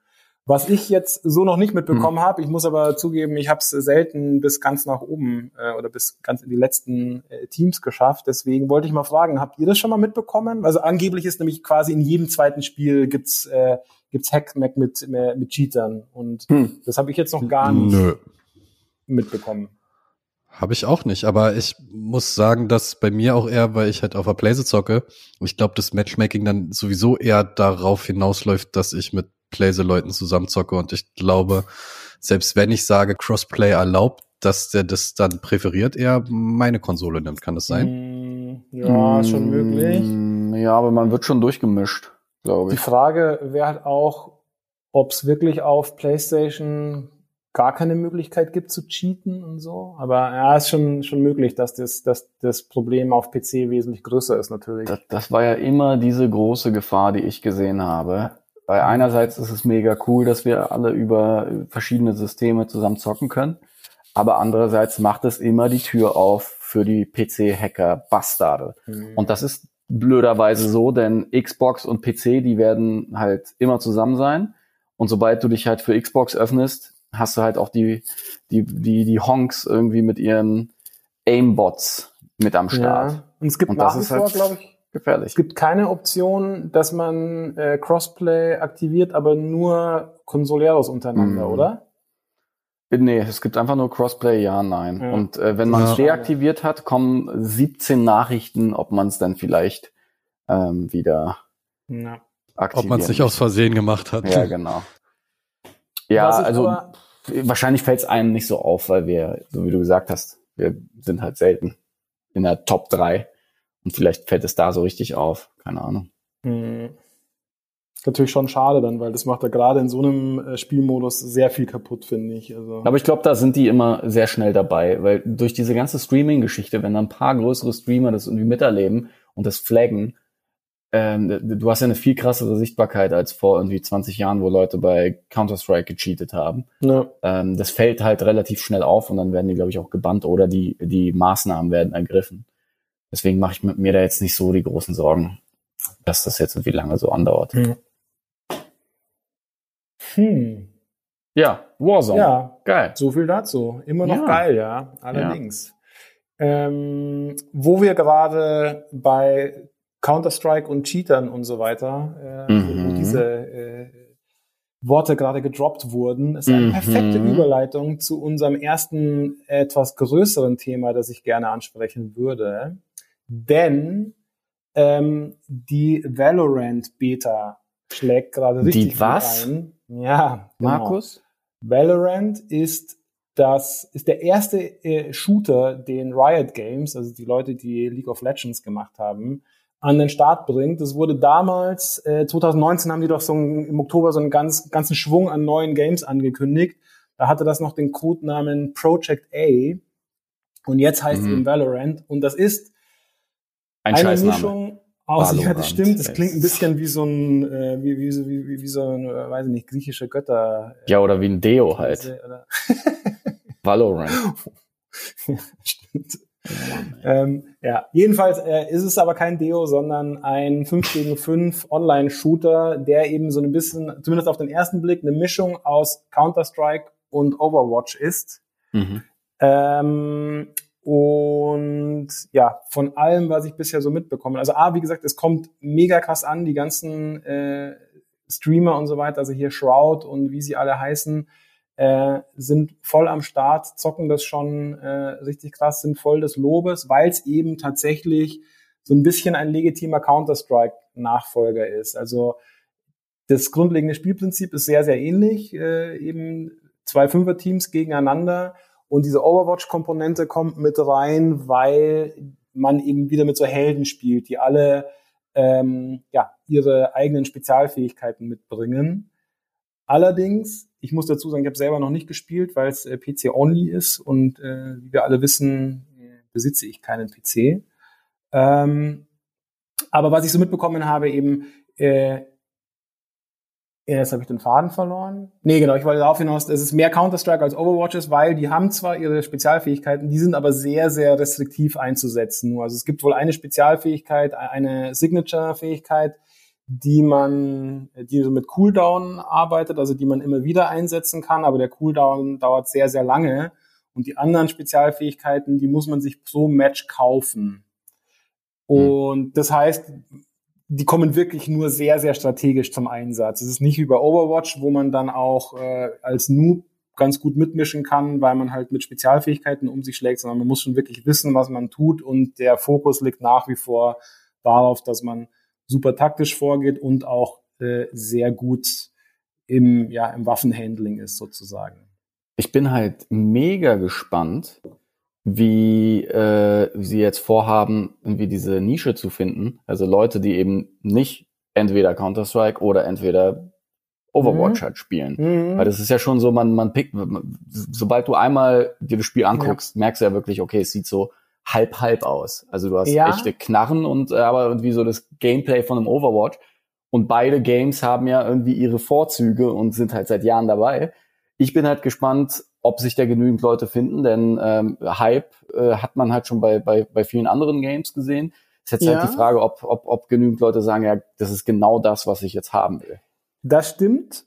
Was ich jetzt so noch nicht mitbekommen habe, ich muss aber zugeben, ich habe es selten bis ganz nach oben äh, oder bis ganz in die letzten äh, Teams geschafft. Deswegen wollte ich mal fragen, habt ihr das schon mal mitbekommen? Also angeblich ist nämlich quasi in jedem zweiten Spiel gibt's äh, gibt's Hackmack mit mit Cheatern und Hm. das habe ich jetzt noch gar nicht Nö. mitbekommen. Habe ich auch nicht, aber ich muss sagen, dass bei mir auch eher, weil ich halt auf der Blaze zocke, ich glaube, das Matchmaking dann sowieso eher darauf hinausläuft, dass ich mit Blaze-Leuten zusammenzocke und ich glaube, selbst wenn ich sage, Crossplay erlaubt, dass der das dann präferiert eher meine Konsole nimmt, kann das sein? Mm, ja, schon möglich. Mm, Ja, aber man wird schon durchgemischt, glaube Die ich. Frage wäre halt auch, ob es wirklich auf PlayStation gar keine Möglichkeit gibt zu cheaten und so. Aber ja, ist schon, schon möglich, dass das, dass das Problem auf PC wesentlich größer ist natürlich. Das, das war ja immer diese große Gefahr, die ich gesehen habe. Weil einerseits ist es mega cool, dass wir alle über verschiedene Systeme zusammen zocken können. Aber andererseits macht es immer die Tür auf für die PC-Hacker-Bastarde. Hm. Und das ist blöderweise so, denn Xbox und PC, die werden halt immer zusammen sein. Und sobald du dich halt für Xbox öffnest, hast du halt auch die, die, die, die Honks irgendwie mit ihren Aimbots mit am Start. ja. Und es gibt Und nach das wie ist vor, halt glaube ich, Gefährlich. es gibt keine Option, dass man äh, Crossplay aktiviert, aber nur Consoleros untereinander, Mhm. oder? Nee, es gibt einfach nur Crossplay, ja, nein. Ja. Und äh, wenn man es Ja. deaktiviert hat, kommen 17 Nachrichten, ob man es dann vielleicht ähm, wieder Ja. aktivieren Ob man es nicht aus Versehen gemacht hat. Ja, genau. Ja, also aber- wahrscheinlich fällt es einem nicht so auf, weil wir, so wie du gesagt hast, wir sind halt selten in der Top 3. Und vielleicht fällt es da so richtig auf. Keine Ahnung. Hm. Ist natürlich schon schade dann, weil das macht ja gerade in so einem äh, Spielmodus sehr viel kaputt, finde ich. Also, Aber ich glaube, da sind die immer sehr schnell dabei, weil durch diese ganze Streaming-Geschichte, wenn da ein paar größere Streamer das irgendwie miterleben und das flaggen, ähm, du hast ja eine viel krassere Sichtbarkeit als vor irgendwie 20 Jahren, wo Leute bei Counter-Strike gecheatet haben. ne, Ähm, das fällt halt relativ schnell auf und dann werden die, glaube ich, auch gebannt oder die, die Maßnahmen werden ergriffen. Deswegen mache ich mit mir da jetzt nicht so die großen Sorgen, dass das jetzt irgendwie lange so andauert. hm. Hm. Ja, Warzone. Ja, Geil. so viel dazu. Immer noch Ja. geil, ja. Allerdings. Ähm, wo wir gerade bei Counter-Strike und Cheatern und so weiter, äh, Mhm. wo diese äh, Worte gerade gedroppt wurden, ist eine Mhm. perfekte Überleitung zu unserem ersten etwas größeren Thema, das ich gerne ansprechen würde. Denn ähm, die Valorant-Beta schlägt gerade Die richtig gut was? ein. Ja, genau. Markus? Valorant ist das ist der erste äh, Shooter, den Riot Games, also die Leute, die League of Legends gemacht haben, an den Start bringt. Das wurde damals, äh, 2019 haben die doch so ein, im Oktober so einen ganz, ganzen Schwung an neuen Games angekündigt. Da hatte das noch den Codenamen Project A. Und jetzt heißt Mhm. es eben Valorant. Und das ist Ein eine. Mischung aus, ja, das stimmt. Das klingt ein bisschen wie so ein, äh, wie, wie, so- wie, wie, so ein, äh, weiß ich nicht, griechische Götter. äh, Ja, oder wie ein Deo halt. Valorant. stimmt. Ähm, ja, jedenfalls äh, ist es aber kein Deo, sondern ein 5 gegen 5 Online-Shooter, der eben so ein bisschen, zumindest auf den ersten Blick, eine Mischung aus Counter-Strike und Overwatch ist. Mhm. Ähm, und ja, von allem, was ich bisher so mitbekomme. Also A, wie gesagt, es kommt mega krass an, die ganzen äh, Streamer und so weiter, also hier Shroud und wie sie alle heißen, äh, sind voll am Start, zocken das schon äh, richtig krass, sind voll des Lobes, weil es eben tatsächlich so ein bisschen ein legitimer Counter-Strike-Nachfolger ist. Also das grundlegende Spielprinzip ist sehr, sehr ähnlich, äh, eben zwei Fünfer-Teams gegeneinander und diese Overwatch-Komponente kommt mit rein, weil man eben wieder mit so Helden spielt, die alle ähm, ja, ihre eigenen Spezialfähigkeiten mitbringen. Allerdings, ich muss dazu sagen, ich habe selber noch nicht gespielt, weil es äh, PC-only ist und äh, wie wir alle wissen, äh, besitze ich keinen PC. Ähm, aber was ich so mitbekommen habe, eben, äh, jetzt habe ich den Faden verloren. Nee, genau, ich wollte darauf hinaus, es mehr Counter-Strike als Overwatch ist, weil die haben zwar ihre Spezialfähigkeiten, die sind aber sehr, sehr restriktiv einzusetzen. Nur. Also es gibt wohl eine Spezialfähigkeit, eine Signature-Fähigkeit, die man, die so mit Cooldown arbeitet, also die man immer wieder einsetzen kann, aber der Cooldown dauert sehr, sehr lange. Und die anderen Spezialfähigkeiten, die muss man sich pro Match kaufen. Und das heißt, die kommen wirklich nur sehr, sehr strategisch zum Einsatz. Es ist nicht wie bei Overwatch, wo man dann auch äh, als Noob ganz gut mitmischen kann, weil man halt mit Spezialfähigkeiten um sich schlägt, sondern man muss schon wirklich wissen, was man tut und der Fokus liegt nach wie vor darauf, dass man super taktisch vorgeht und auch äh, sehr gut im, ja, im Waffenhandling ist sozusagen. Ich bin halt mega gespannt, wie äh, sie jetzt vorhaben, irgendwie diese Nische zu finden. Also Leute, die eben nicht entweder Counter-Strike oder entweder Overwatch Mhm. halt spielen. Mhm. Weil das ist ja schon so, man, man pickt, sobald du einmal dir das Spiel anguckst, merkst du ja wirklich, okay, es sieht so halb halb aus. Also du hast Ja. echte Knarren und äh, aber irgendwie so das Gameplay von einem Overwatch. Und beide Games haben ja irgendwie ihre Vorzüge und sind halt seit Jahren dabei. Ich bin halt gespannt, ob sich da genügend Leute finden, denn ähm, Hype äh, hat man halt schon bei, bei, bei vielen anderen Games gesehen. Ist jetzt Ja. halt die Frage, ob, ob, ob genügend Leute sagen, ja, das ist genau das, was ich jetzt haben will. Das stimmt.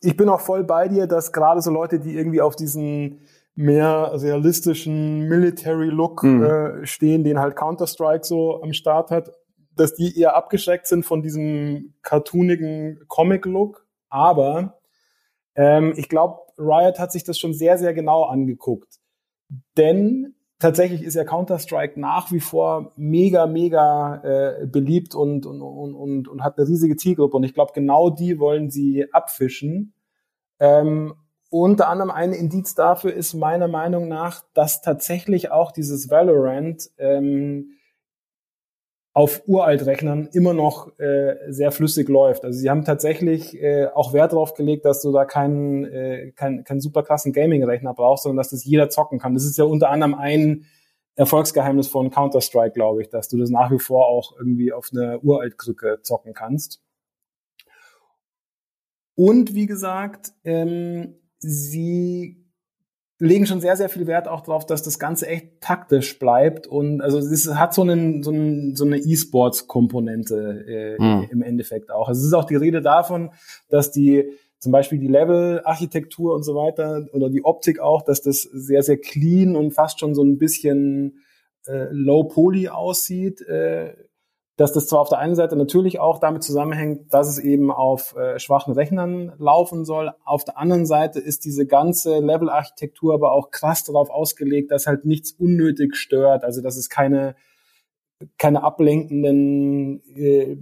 Ich bin auch voll bei dir, dass gerade so Leute, die irgendwie auf diesen mehr realistischen Military-Look Mhm. äh, stehen, den halt Counter-Strike so am Start hat, dass die eher abgeschreckt sind von diesem cartoonigen Comic-Look. Aber ähm, ich glaube, Riot hat sich das schon sehr, sehr genau angeguckt. Denn tatsächlich ist ja Counter-Strike nach wie vor mega, mega äh, beliebt und, und, und, und, und hat eine riesige Zielgruppe. Und ich glaube, genau die wollen sie abfischen. Ähm, unter anderem ein Indiz dafür ist meiner Meinung nach, dass tatsächlich auch dieses Valorant ähm, auf Uraltrechnern immer noch äh, sehr flüssig läuft. Also sie haben tatsächlich äh, auch Wert darauf gelegt, dass du da keinen äh, kein, keinen super krassen Gaming-Rechner brauchst, sondern dass das jeder zocken kann. Das ist ja unter anderem ein Erfolgsgeheimnis von Counter-Strike, glaube ich, dass du das nach wie vor auch irgendwie auf einer Uraltkrücke zocken kannst. Und wie gesagt, ähm, sie legen schon sehr, sehr viel Wert auch darauf, dass das Ganze echt taktisch bleibt. Und also es ist, hat so, einen, so, einen, so eine E-Sports-Komponente äh, Hm. im Endeffekt auch. Also es ist auch die Rede davon, dass die zum Beispiel die Level-Architektur und so weiter oder die Optik auch, dass das sehr, sehr clean und fast schon so ein bisschen äh, low-poly aussieht. Äh, dass das zwar auf der einen Seite natürlich auch damit zusammenhängt, dass es eben auf äh, schwachen Rechnern laufen soll. Auf der anderen Seite ist diese ganze Level-Architektur aber auch krass darauf ausgelegt, dass halt nichts unnötig stört. Also dass es keine keine ablenkenden, äh,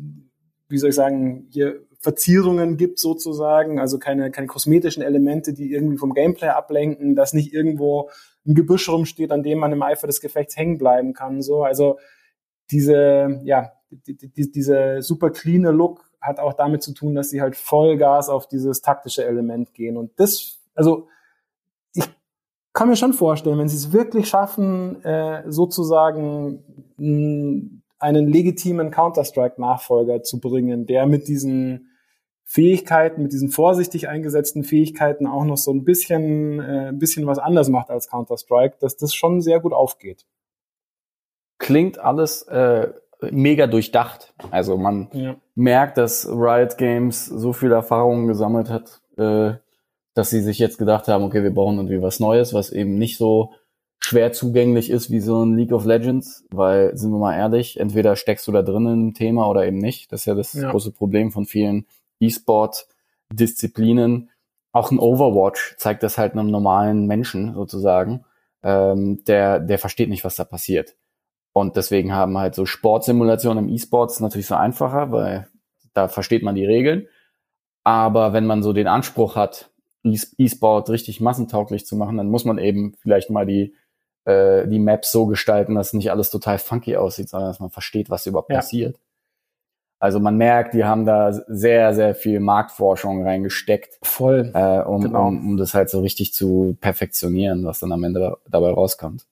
wie soll ich sagen, hier Verzierungen gibt sozusagen, also keine, keine kosmetischen Elemente, die irgendwie vom Gameplay ablenken, dass nicht irgendwo ein Gebüsch rumsteht, an dem man im Eifer des Gefechts hängen bleiben kann. So, also diese, ja, die, die, diese super cleane Look hat auch damit zu tun, dass sie halt Vollgas auf dieses taktische Element gehen. Und das, also ich kann mir schon vorstellen, wenn sie es wirklich schaffen, äh, sozusagen mh, einen legitimen Counter-Strike-Nachfolger zu bringen, der mit diesen Fähigkeiten, mit diesen vorsichtig eingesetzten Fähigkeiten auch noch so ein bisschen, äh, ein bisschen was anders macht als Counter-Strike, dass das schon sehr gut aufgeht. Klingt alles äh, mega durchdacht. Also man Ja. merkt, dass Riot Games so viel Erfahrung gesammelt hat, äh, dass sie sich jetzt gedacht haben, okay, wir brauchen irgendwie was Neues, was eben nicht so schwer zugänglich ist wie so ein League of Legends, weil, sind wir mal ehrlich, entweder steckst du da drin im Thema oder eben nicht. Das ist ja das Ja. große Problem von vielen E-Sport-Disziplinen. Auch ein Overwatch zeigt das halt einem normalen Menschen sozusagen, ähm, der, der versteht nicht, was da passiert. Und deswegen haben halt so Sportsimulationen im E-Sports natürlich so einfacher, weil da versteht man die Regeln. Aber wenn man so den Anspruch hat, E-Sport richtig massentauglich zu machen, dann muss man eben vielleicht mal die, äh, die Maps so gestalten, dass nicht alles total funky aussieht, sondern dass man versteht, was überhaupt Ja. passiert. Also man merkt, die haben da sehr, sehr viel Marktforschung reingesteckt, Voll. äh, um, Genau. um, um das halt so richtig zu perfektionieren, was dann am Ende da, dabei rauskommt.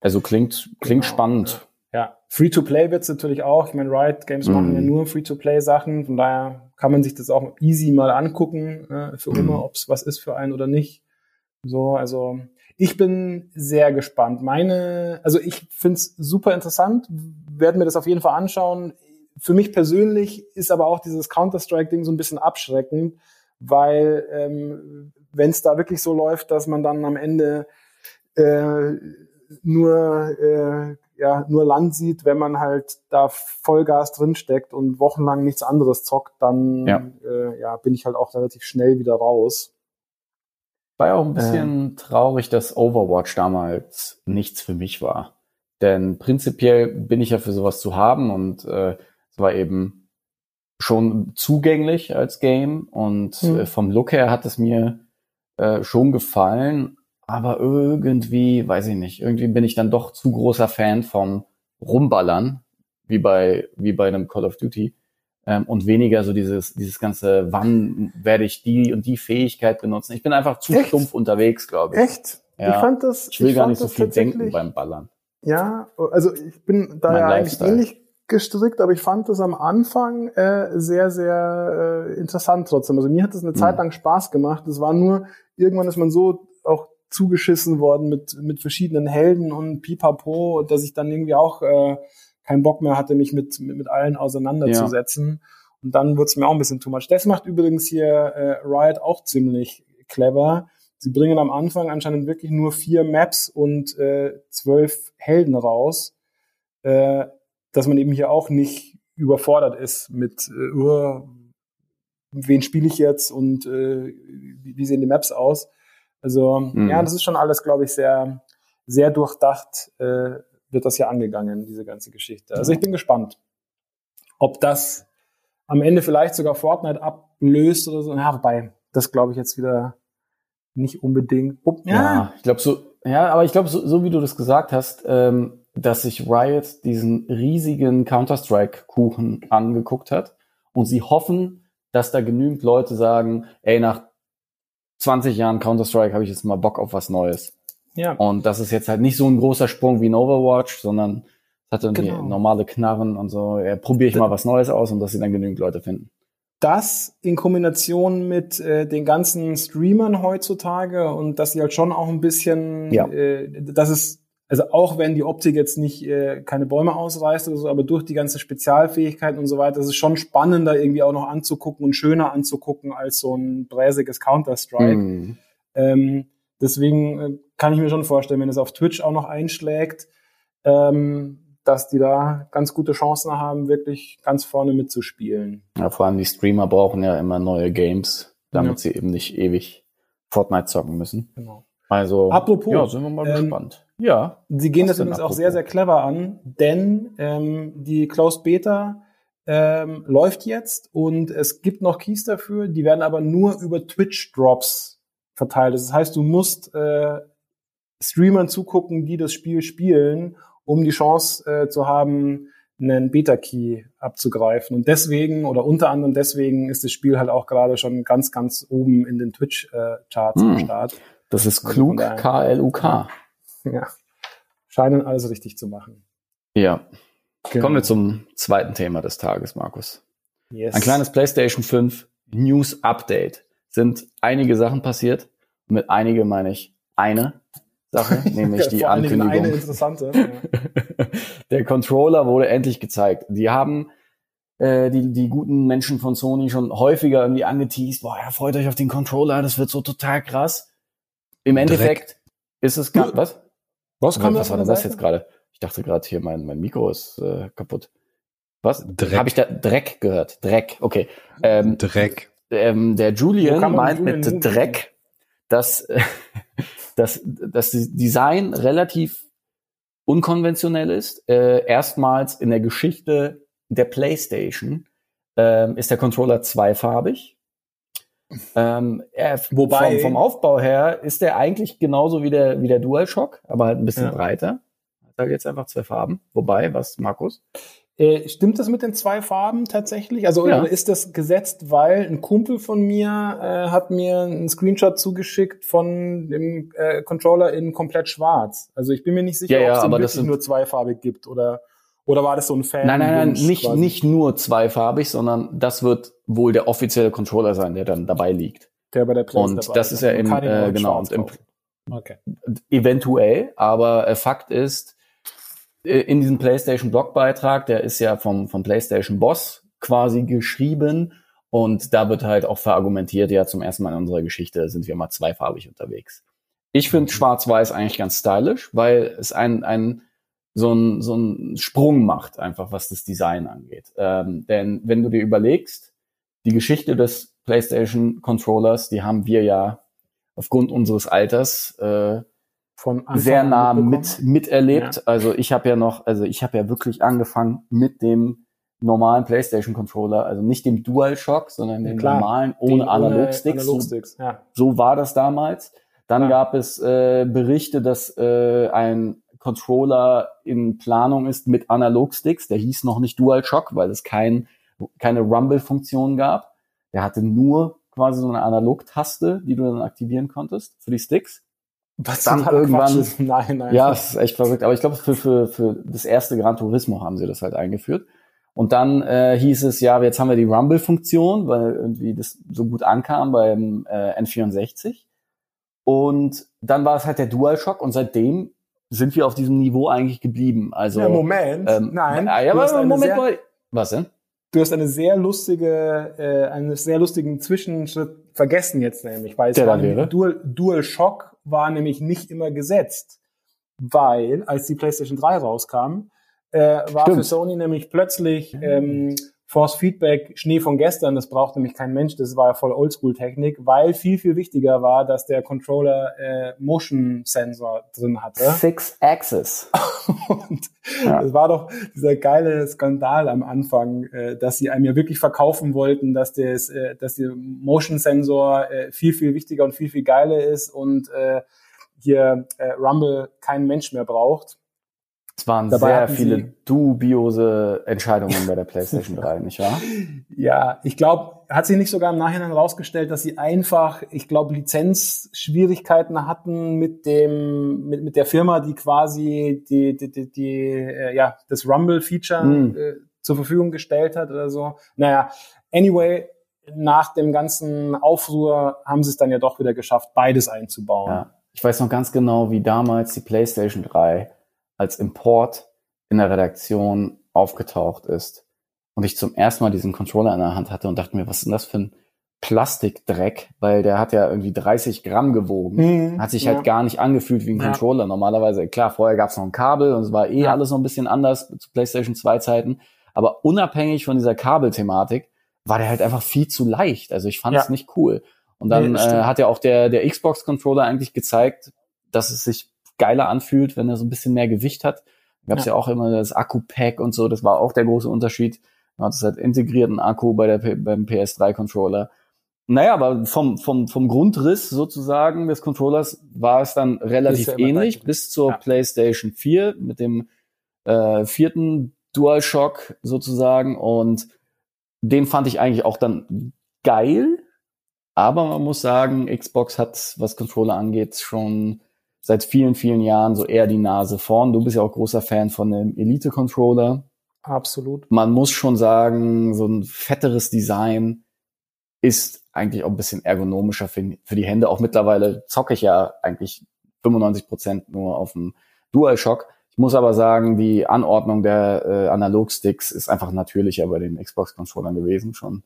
Also klingt, klingt Genau, spannend. Ja, Free-to-Play wird's natürlich auch. Ich meine, Riot Games Mhm. machen ja nur Free-to-Play-Sachen. Von daher kann man sich das auch easy mal angucken, äh, für Mhm. immer, ob's was ist für einen oder nicht. So, also ich bin sehr gespannt. Meine, also ich find's super interessant, werden mir das auf jeden Fall anschauen. Für mich persönlich ist aber auch dieses Counter-Strike-Ding so ein bisschen abschreckend, weil ähm, wenn es da wirklich so läuft, dass man dann am Ende äh, nur äh, ja nur Land sieht, wenn man halt da Vollgas drinsteckt und wochenlang nichts anderes zockt, dann Ja. Äh, ja, bin ich halt auch relativ schnell wieder raus. War ja auch ein bisschen traurig, dass Overwatch damals nichts für mich war. Denn prinzipiell bin ich ja für sowas zu haben und äh, es war eben schon zugänglich als Game und Mhm. äh, vom Look her hat es mir äh, schon gefallen, aber irgendwie, weiß ich nicht, irgendwie bin ich dann doch zu großer Fan vom Rumballern, wie bei, wie bei einem Call of Duty. Ähm, und weniger so dieses, dieses ganze, wann werde ich die und die Fähigkeit benutzen. Ich bin einfach zu Echt? stumpf unterwegs, glaube ich. Echt? Ja. Ich fand das. Ich will gar fand nicht so viel denken beim Ballern. Ja, also ich bin da Mein ja eigentlich ähnlich gestrickt, aber ich fand das am Anfang äh, sehr, sehr äh, interessant trotzdem. Also mir hat das eine Mhm. Zeit lang Spaß gemacht. Es war nur, irgendwann ist man so zugeschissen worden mit, mit verschiedenen Helden und Pipapo, dass ich dann irgendwie auch äh, keinen Bock mehr hatte, mich mit, mit, mit allen auseinanderzusetzen. Und dann wurde es mir auch ein bisschen too much. Das macht übrigens hier äh, Riot auch ziemlich clever. Sie bringen am Anfang anscheinend wirklich nur vier Maps und äh, zwölf Helden raus, äh, dass man eben hier auch nicht überfordert ist mit, äh, uh, wen spiele ich jetzt und äh, wie sehen die Maps aus. Also Mhm. ja, das ist schon alles, glaube ich, sehr, sehr durchdacht äh, wird das ja angegangen, diese ganze Geschichte. Also ich bin gespannt, ob das am Ende vielleicht sogar Fortnite ablöst oder so. Ja, wobei, das glaube ich jetzt wieder nicht unbedingt. Ob- Ja, ich glaube so, ja, aber ich glaube, so, so wie du das gesagt hast, ähm, dass sich Riot diesen riesigen Counter-Strike-Kuchen angeguckt hat und sie hoffen, dass da genügend Leute sagen, ey, nach 20 Jahren Counter-Strike habe ich jetzt mal Bock auf was Neues. ja. Und das ist jetzt halt nicht so ein großer Sprung wie in Overwatch, sondern es hat irgendwie Genau. normale Knarren und so. Ja, probiere ich mal was Neues aus und dass sie dann genügend Leute finden. das in Kombination mit äh, den ganzen Streamern heutzutage und dass sie halt schon auch ein bisschen, Ja. äh, dass es, also auch wenn die Optik jetzt nicht äh, keine Bäume ausreißt oder so, aber durch die ganzen Spezialfähigkeiten und so weiter, das ist schon spannender irgendwie auch noch anzugucken und schöner anzugucken als so ein bräsiges Counter-Strike. Mhm. Ähm, deswegen äh, kann ich mir schon vorstellen, wenn es auf Twitch auch noch einschlägt, ähm, dass die da ganz gute Chancen haben, wirklich ganz vorne mitzuspielen. Ja, vor allem die Streamer brauchen ja immer neue Games, damit Ja. sie eben nicht ewig Fortnite zocken müssen. Genau. Also, Apropos, ja, sind wir mal ähm, gespannt. Ja. Sie gehen das übrigens auch sehr, sehr clever an, denn ähm, die Closed Beta ähm, läuft jetzt und es gibt noch Keys dafür, die werden aber nur über Twitch-Drops verteilt. Das heißt, du musst äh, Streamern zugucken, die das Spiel spielen, um die Chance äh, zu haben, einen Beta-Key abzugreifen. Und deswegen oder unter anderem deswegen ist das Spiel halt auch gerade schon ganz, ganz oben in den Twitch-Charts Hm. am Start. Das ist Also klug, K-L-U-K. Ja. Scheinen alles richtig zu machen. Ja. Genau. Kommen wir zum zweiten Thema des Tages, Markus. yes. Ein kleines PlayStation 5 News Update. Sind einige Sachen passiert. Und mit einige meine ich eine Sache, nämlich die Ankündigung. Eine interessante. Der Controller wurde endlich gezeigt. Die haben äh, die, die guten Menschen von Sony schon häufiger irgendwie angeteased, boah, ja, freut euch auf den Controller, das wird so total krass. Im Endeffekt ist es gar, was? Was kam was war denn das jetzt gerade? Ich dachte gerade hier, mein, mein Mikro ist äh, kaputt. Was? Dreck. Habe ich da Dreck gehört? Dreck, okay. Ähm, Dreck. ähm, der Julian meint Julian mit hin? Dreck, dass, äh, dass das Design relativ unkonventionell ist. Äh, erstmals in der Geschichte der PlayStation ähm, ist der Controller zweifarbig. Ähm, er, Wobei- vom, vom Aufbau her ist er eigentlich genauso wie der, wie der DualShock, aber halt ein bisschen Ja. breiter. Hat halt jetzt einfach zwei Farben. Wobei, was, Markus? Äh, stimmt das mit den zwei Farben tatsächlich? Also Ja. oder ist das gesetzt, weil ein Kumpel von mir äh, hat mir einen Screenshot zugeschickt von dem äh, Controller in komplett schwarz. Also ich bin mir nicht sicher, Ja, ja, ob es aber wirklich sind- nur zweifarbig gibt oder oder war das so ein Fan? Nein, nein, nein, nicht, quasi? nicht nur zweifarbig, sondern das wird wohl der offizielle Controller sein, der dann dabei liegt. der bei der Play Und dabei das ist ja auch äh, genau, und im, kaufen. Okay. eventuell, aber äh, Fakt ist, äh, in diesem PlayStation Blogbeitrag, der ist ja vom, vom PlayStation Boss quasi geschrieben und da wird halt auch verargumentiert, ja, zum ersten Mal in unserer Geschichte sind wir mal zweifarbig unterwegs. Ich finde Schwarz-Weiß eigentlich ganz stylisch, weil es ein, ein so ein, so ein Sprung macht, einfach was das Design angeht. Ähm, denn wenn du dir überlegst, die Geschichte des PlayStation Controllers, die haben wir ja aufgrund unseres Alters äh, Von Anfang sehr nah mit miterlebt. Also ich habe ja noch, also ich habe ja wirklich angefangen mit dem normalen PlayStation Controller, also nicht dem DualShock, sondern dem Klar, normalen ohne Analogsticks. So, Analogsticks, ja. so war das damals. Dann gab es äh, Berichte, dass äh, ein Controller in Planung ist mit Analogsticks. Der hieß noch nicht DualShock, weil es kein, keine Rumble-Funktion gab. Der hatte nur quasi so eine Analogtaste, die du dann aktivieren konntest für die Sticks. Was Dann irgendwann-. Nein, nein. Ja, es ist echt verrückt. Aber ich glaube, für, für, für das erste Gran Turismo haben sie das halt eingeführt. Und dann äh, hieß es, ja, jetzt haben wir die Rumble-Funktion, weil irgendwie das so gut ankam beim äh, N64. Und dann war es halt der DualShock und seitdem sind wir auf diesem Niveau eigentlich geblieben. Also ja, Moment. ähm, nein. ja, aber Moment sehr, mal. Was denn? Du hast eine sehr lustige, äh, einen sehr lustigen Zwischenschritt vergessen jetzt nämlich, weil es Der war wäre? Dual, DualShock war nämlich nicht immer gesetzt, weil als die PlayStation 3 rauskam, äh, war Stimmt. für Sony nämlich plötzlich ähm, Force Feedback Schnee von gestern, das braucht nämlich kein Mensch, das war ja voll Oldschool-Technik, weil viel, viel wichtiger war, dass der Controller äh, Motion-Sensor drin hatte. Six Axis. Und Ja. es war doch dieser geile Skandal am Anfang, äh, dass sie einem ja wirklich verkaufen wollten, dass das, äh, dass der Motion Sensor äh, viel viel wichtiger und viel viel geiler ist und äh, hier äh, Rumble kein Mensch mehr braucht. Es waren Dabei sehr viele sie- dubiose Entscheidungen bei der PlayStation 3, nicht wahr? Ja, ich glaube, hat sich nicht sogar im Nachhinein herausgestellt, dass sie einfach, ich glaube, Lizenzschwierigkeiten hatten mit dem, mit, mit der Firma, die quasi die, die, die, die äh, ja, das Rumble-Feature Hm. äh, zur Verfügung gestellt hat oder so. Naja, anyway, nach dem ganzen Aufruhr haben sie es dann ja doch wieder geschafft, beides einzubauen. Ja. Ich weiß noch ganz genau, wie damals die PlayStation 3 als Import in der Redaktion aufgetaucht ist und ich zum ersten Mal diesen Controller in der Hand hatte und dachte mir, was ist denn das für ein Plastikdreck, weil der hat ja irgendwie 30 Gramm gewogen. Mhm. Hat sich ja. halt gar nicht angefühlt wie ein Ja. Controller. Normalerweise, klar, vorher gab es noch ein Kabel und es war eh Ja. alles noch ein bisschen anders zu PlayStation 2 Zeiten. Aber unabhängig von dieser Kabelthematik war der halt einfach viel zu leicht. Also ich fand es nicht cool. Und dann Nee, äh, hat ja auch der, der Xbox-Controller eigentlich gezeigt, dass es sich geiler anfühlt, wenn er so ein bisschen mehr Gewicht hat. Gab es ja. Ja. auch immer das Akku-Pack und so, das war auch der große Unterschied. Du hattest halt integrierten Akku bei der, P- beim PS3-Controller. Naja, aber vom, vom, vom Grundriss sozusagen des Controllers war es dann relativ ja ähnlich bis zur Ja. PlayStation 4 mit dem äh, vierten DualShock sozusagen und den fand ich eigentlich auch dann geil, aber man muss sagen, Xbox hat, was Controller angeht, schon seit vielen, vielen Jahren so eher die Nase vorn. Du bist ja auch großer Fan von dem Elite-Controller. Absolut. Man muss schon sagen, so ein fetteres Design ist eigentlich auch ein bisschen ergonomischer für, für die Hände. Auch mittlerweile zocke ich ja eigentlich 95 Prozent nur auf dem DualShock. Ich muss aber sagen, die Anordnung der äh, Analogsticks ist einfach natürlicher bei den Xbox-Controllern gewesen, schon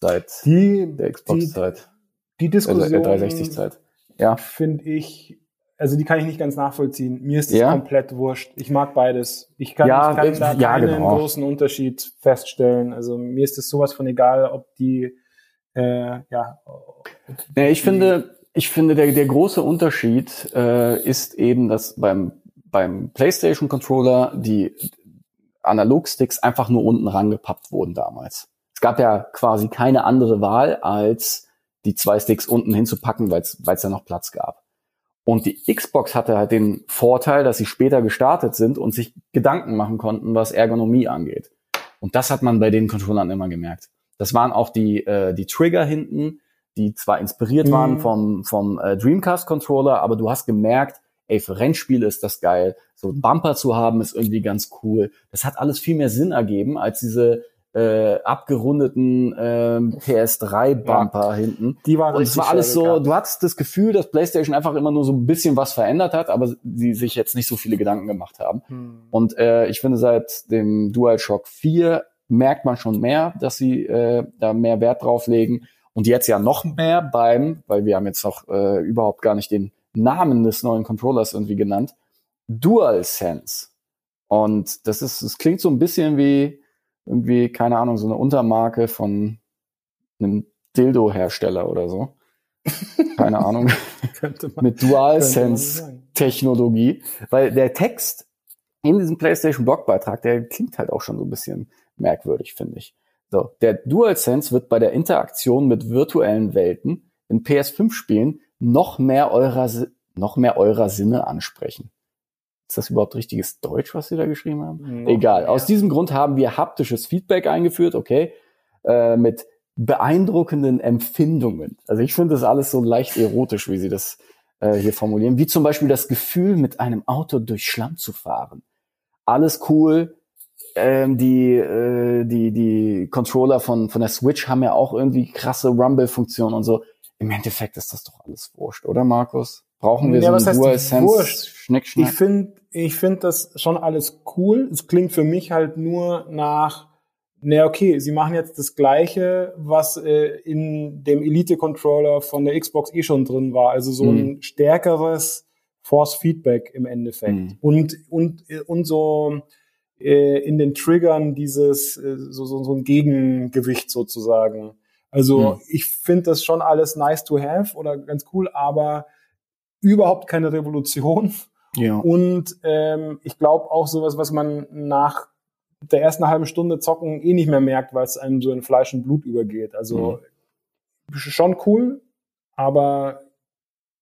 seit Die, der die, Xbox-Zeit, die also Diskussion der 360-Zeit. Ja. finde ich, also die kann ich nicht ganz nachvollziehen. Mir ist das Ja? komplett wurscht. Ich mag beides. Ich kann, Ja, ich kann äh, da ja, keinen genau. großen Unterschied feststellen. Also mir ist es sowas von egal, ob die äh, ja Ja, ich finde, ich finde, der, der große Unterschied äh, ist eben, dass beim, beim PlayStation Controller die Analogsticks einfach nur unten rangepappt wurden damals. Es gab ja quasi keine andere Wahl, als die zwei Sticks unten hinzupacken, weil es ja noch Platz gab. Und die Xbox hatte halt den Vorteil, dass sie später gestartet sind und sich Gedanken machen konnten, was Ergonomie angeht. Und das hat man bei den Controllern immer gemerkt. Das waren auch die, äh, die Trigger hinten, die zwar inspiriert Mhm. waren vom, vom äh, Dreamcast-Controller, aber du hast gemerkt, ey, für Rennspiele ist das geil. So einen Bumper zu haben ist irgendwie ganz cool. Das hat alles viel mehr Sinn ergeben als diese äh, abgerundeten ähm, PS3-Bumper hinten. die waren Und es war alles so, schwer du hattest das Gefühl, dass PlayStation einfach immer nur so ein bisschen was verändert hat, aber sie sich jetzt nicht so viele Gedanken gemacht haben. Hm. Und äh, ich finde, seit dem DualShock 4 merkt man schon mehr, dass sie äh, da mehr Wert drauf legen. Und jetzt ja noch mehr beim, weil wir haben jetzt noch äh, überhaupt gar nicht den Namen des neuen Controllers irgendwie genannt, DualSense. Und das ist, es klingt so ein bisschen wie irgendwie, keine Ahnung, so eine Untermarke von einem Dildo-Hersteller oder so. Keine Ahnung. Man, Mit könnte man DualSense sagen. Technologie, weil der Text in diesem PlayStation Blogbeitrag, der klingt halt auch schon so ein bisschen merkwürdig, finde ich. So, der DualSense wird bei der Interaktion mit virtuellen Welten in PS5-Spielen noch mehr eurer noch mehr eurer Sinne ansprechen. Ist das überhaupt richtiges Deutsch, was sie da geschrieben haben? Noch Egal. mehr. Aus diesem Grund haben wir haptisches Feedback eingeführt, okay, äh, mit beeindruckenden Empfindungen. Also ich finde das alles so leicht erotisch, wie sie das äh, hier formulieren. Wie zum Beispiel das Gefühl, mit einem Auto durch Schlamm zu fahren. Alles cool. Ähm, die, äh, die, die Controller von, von der Switch haben ja auch irgendwie krasse Rumble-Funktionen und so. Im Endeffekt ist das doch alles wurscht, oder Markus? Brauchen wir Ja, so einen? DualSense Schnickschnack? Ich finde ich find das schon alles cool. Es klingt für mich halt nur nach, na okay, sie machen jetzt das Gleiche, was äh, in dem Elite-Controller von der Xbox eh schon drin war. Also so ein stärkeres Force-Feedback im Endeffekt. Mhm. Und, und, äh, und so äh, in den Triggern dieses, äh, so, so, so ein Gegengewicht sozusagen. Also Mhm. ich finde das schon alles nice to have oder ganz cool, aber überhaupt keine Revolution. ja. Und ähm, ich glaube auch sowas, was man nach der ersten halben Stunde zocken eh nicht mehr merkt, weil es einem so in Fleisch und Blut übergeht. Also schon cool, aber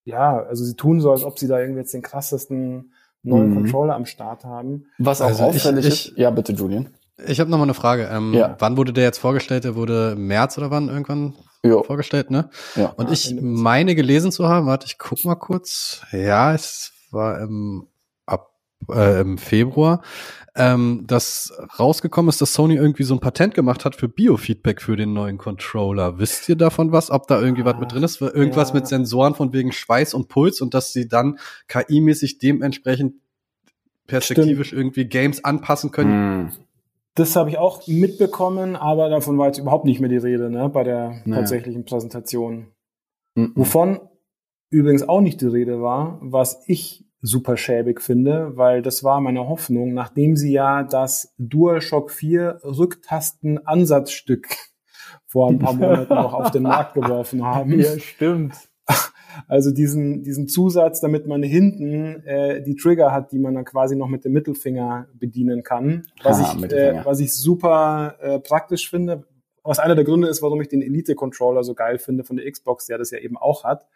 ja, also sie tun so, als ob sie da irgendwie jetzt den krassesten neuen Mhm. Controller am Start haben. Was auch Also ich- auffällig ich- ist. Ja, bitte, Julian. Ich habe noch mal eine Frage. Ähm, Ja. Wann wurde der jetzt vorgestellt? Der wurde im März oder wann irgendwann Jo. vorgestellt, ne? Ja. Und Ja, ich meine gelesen zu haben, warte, ich guck mal kurz. Ja, es war im, ab, äh, im Februar, ähm, dass rausgekommen ist, dass Sony irgendwie so ein Patent gemacht hat für Biofeedback für den neuen Controller. Wisst ihr davon was? Ob da irgendwie was mit drin ist? Irgendwas ja. mit Sensoren von wegen Schweiß und Puls und dass sie dann KI-mäßig dementsprechend perspektivisch irgendwie Games anpassen können. Mhm. Das habe ich auch mitbekommen, aber davon war jetzt überhaupt nicht mehr die Rede, ne, bei der Naja. tatsächlichen Präsentation. Mhm. Wovon übrigens auch nicht die Rede war, was ich super schäbig finde, weil das war meine Hoffnung, nachdem sie ja das DualShock 4 Rücktasten-Ansatzstück vor ein paar Monaten noch auf den Markt geworfen haben. stimmt. Also diesen, diesen Zusatz, damit man hinten äh, die Trigger hat, die man dann quasi noch mit dem Mittelfinger bedienen kann. Was, Ah, ich, äh, was ich super äh, praktisch finde. Was einer der Gründe ist, warum ich den Elite-Controller so geil finde von der Xbox, der das ja eben auch hat.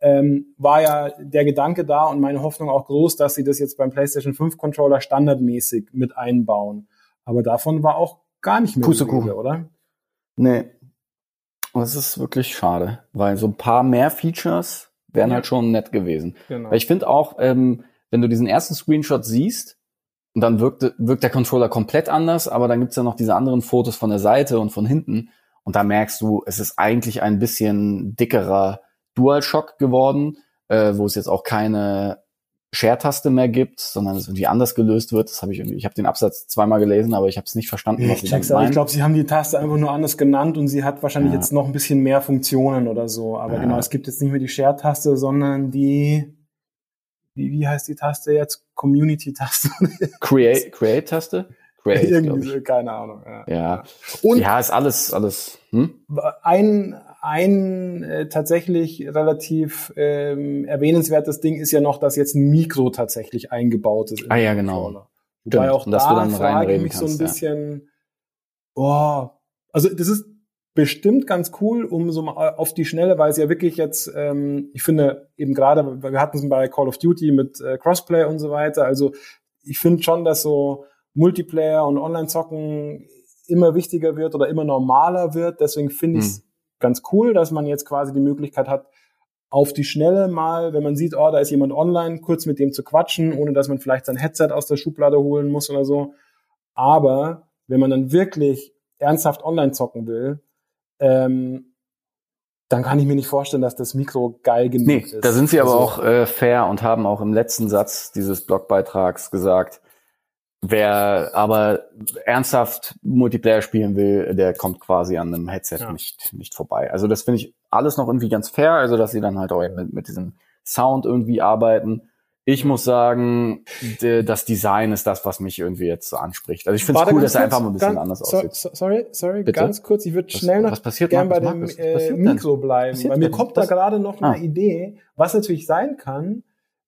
Ähm, war ja der Gedanke da und meine Hoffnung auch groß, dass sie das jetzt beim PlayStation 5 Controller standardmäßig mit einbauen. Aber davon war auch gar nicht mehr Pustekuchen. Rede, oder? Nee. Das ist wirklich schade, weil so ein paar mehr Features wären Ja. halt schon nett gewesen. Genau. Weil ich finde auch, ähm, wenn du diesen ersten Screenshot siehst, und dann wirkt, wirkt der Controller komplett anders, aber dann gibt's ja noch diese anderen Fotos von der Seite und von hinten. Und da merkst du, es ist eigentlich ein bisschen dickerer DualShock geworden, äh, wo es jetzt auch keine Share-Taste mehr gibt, sondern es irgendwie anders gelöst wird. Das habe ich irgendwie, ich habe den Absatz zweimal gelesen, aber ich habe es nicht verstanden, was Ich sie damit ich glaube, sie haben die Taste einfach nur anders genannt und sie hat wahrscheinlich Ja. jetzt noch ein bisschen mehr Funktionen oder so. Aber Ja. genau, es gibt jetzt nicht mehr die Share-Taste, sondern die, wie, wie heißt die Taste jetzt? Community-Taste. Create, Create-Taste? Create, Irgendwie, keine Ahnung. Ja. Ja. Und ja, ist alles, alles. Hm? ein, ein äh, tatsächlich relativ ähm, erwähnenswertes Ding ist ja noch, dass jetzt ein Mikro tatsächlich eingebaut ist. Ah, ja, genau. Wobei Stimmt, auch da frage ich reinreden mich so ein ja. bisschen, oh, also das ist bestimmt ganz cool, um so mal auf die Schnelle, weil es ja wirklich jetzt, ähm, ich finde eben gerade, wir hatten es bei Call of Duty mit äh, Crossplay und so weiter, also ich finde schon, dass so Multiplayer und Online-Zocken immer wichtiger wird oder immer normaler wird. Deswegen finde ich es Hm. Ganz cool, dass man jetzt quasi die Möglichkeit hat, auf die Schnelle mal, wenn man sieht, oh, da ist jemand online, kurz mit dem zu quatschen, ohne dass man vielleicht sein Headset aus der Schublade holen muss oder so. Aber wenn man dann wirklich ernsthaft online zocken will, ähm, dann kann ich mir nicht vorstellen, dass das Mikro geil genug Nee, ist. da sind sie aber Also, auch äh, fair und haben auch im letzten Satz dieses Blogbeitrags gesagt, wer aber ernsthaft Multiplayer spielen will, der kommt quasi an einem Headset Ja. nicht, nicht vorbei. Also das finde ich alles noch irgendwie ganz fair, also dass sie dann halt auch mit, mit diesem Sound irgendwie arbeiten. Ich muss sagen, de, das Design ist das, was mich irgendwie jetzt so anspricht. Also ich finde es cool, dass er einfach mal ein bisschen ganz- anders aussieht. so, sorry, sorry, Bitte? ganz kurz. Ich würde Was- schnell noch was passiert, gern bei dem Markus? Äh? Mikro bleiben, weil mir kommt da gerade noch eine Ah. Idee, was natürlich sein kann.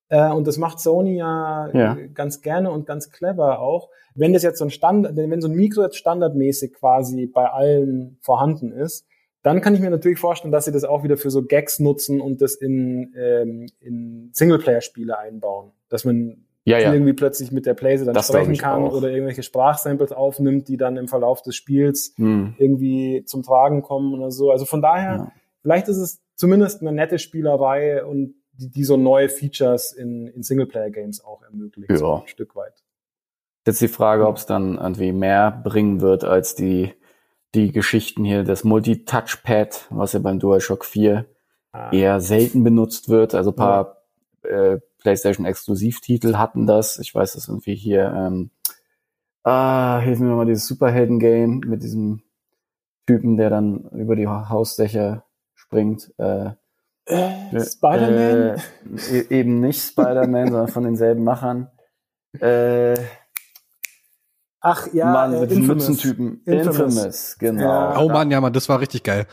Äh, und das macht Sony ja, Ja. äh, ganz gerne und ganz clever auch. Wenn das jetzt so ein Standard, wenn so ein Mikro jetzt standardmäßig quasi bei allen vorhanden ist, dann kann ich mir natürlich vorstellen, dass sie das auch wieder für so Gags nutzen und das in, ähm, in Singleplayer-Spiele einbauen. Dass man Ja, ja. irgendwie plötzlich mit der Playse dann Das sprechen kann auch. oder irgendwelche Sprachsamples aufnimmt, die dann im Verlauf des Spiels Hm. irgendwie zum Tragen kommen oder so. Also von daher, Ja. vielleicht ist es zumindest eine nette Spielerei und die, die so neue Features in, in Singleplayer-Games auch ermöglicht, Ja. so ein Stück weit. Jetzt die Frage, ob es dann irgendwie mehr bringen wird als die, die Geschichten hier, das Multi-Touchpad, was ja beim DualShock 4 Ah, eher selten benutzt wird. Also ein paar äh, PlayStation-Exklusivtitel hatten das. Ich weiß, dass irgendwie hier, ähm, ah, hilf mir mal, dieses Superhelden-Game mit diesem Typen, der dann über die Hausdächer springt. Äh, äh, Spider-Man? Äh, e- eben nicht Spider-Man, sondern von denselben Machern. Äh, Ach ja, Mann, äh, mit Infamous. Mützentypen. Infamous. Infamous, genau. Ja. Oh Mann, ja, Mann, das war richtig geil.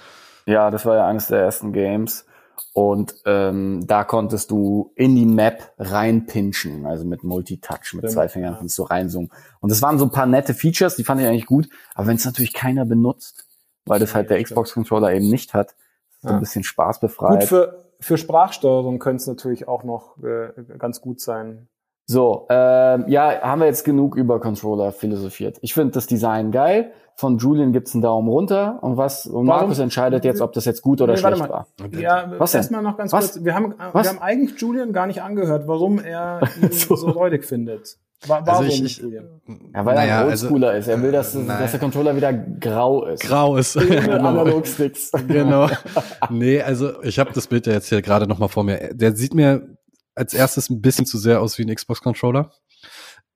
Ja, das war ja eines der ersten Games. Und ähm, da konntest du in die Map reinpinchen, also mit Multitouch, mit Stimmt, zwei Fingern ja. kannst du reinzoomen. Und das waren so ein paar nette Features, die fand ich eigentlich gut. Aber wenn es natürlich keiner benutzt, weil das halt der. Xbox-Controller eben nicht hat, so ein bisschen spaßbefreit. Gut, für, für Sprachsteuerung könnte es natürlich auch noch äh, ganz gut sein. So, ähm, ja, haben wir jetzt genug über Controller philosophiert. Ich finde das Design geil. Von Julian gibt's einen Daumen runter. Und was? Und Warum- Markus entscheidet jetzt, ob das jetzt gut oder Nee, warte schlecht mal. war. Ja, Was erstmal noch ganz Was? kurz. Wir haben, Was? wir haben eigentlich Julian gar nicht angehört, warum er ihn So. so räudig findet. Wa warum, Also ich, ich? Ja, weil naja, er ein also, Oldschooler ist. Er will, dass, nein. dass der Controller wieder grau ist. grau ist. Genau. Analogsticks. genau. Nee, also ich habe das Bild ja jetzt hier gerade noch mal vor mir. Der sieht mir als erstes ein bisschen zu sehr aus wie ein Xbox-Controller.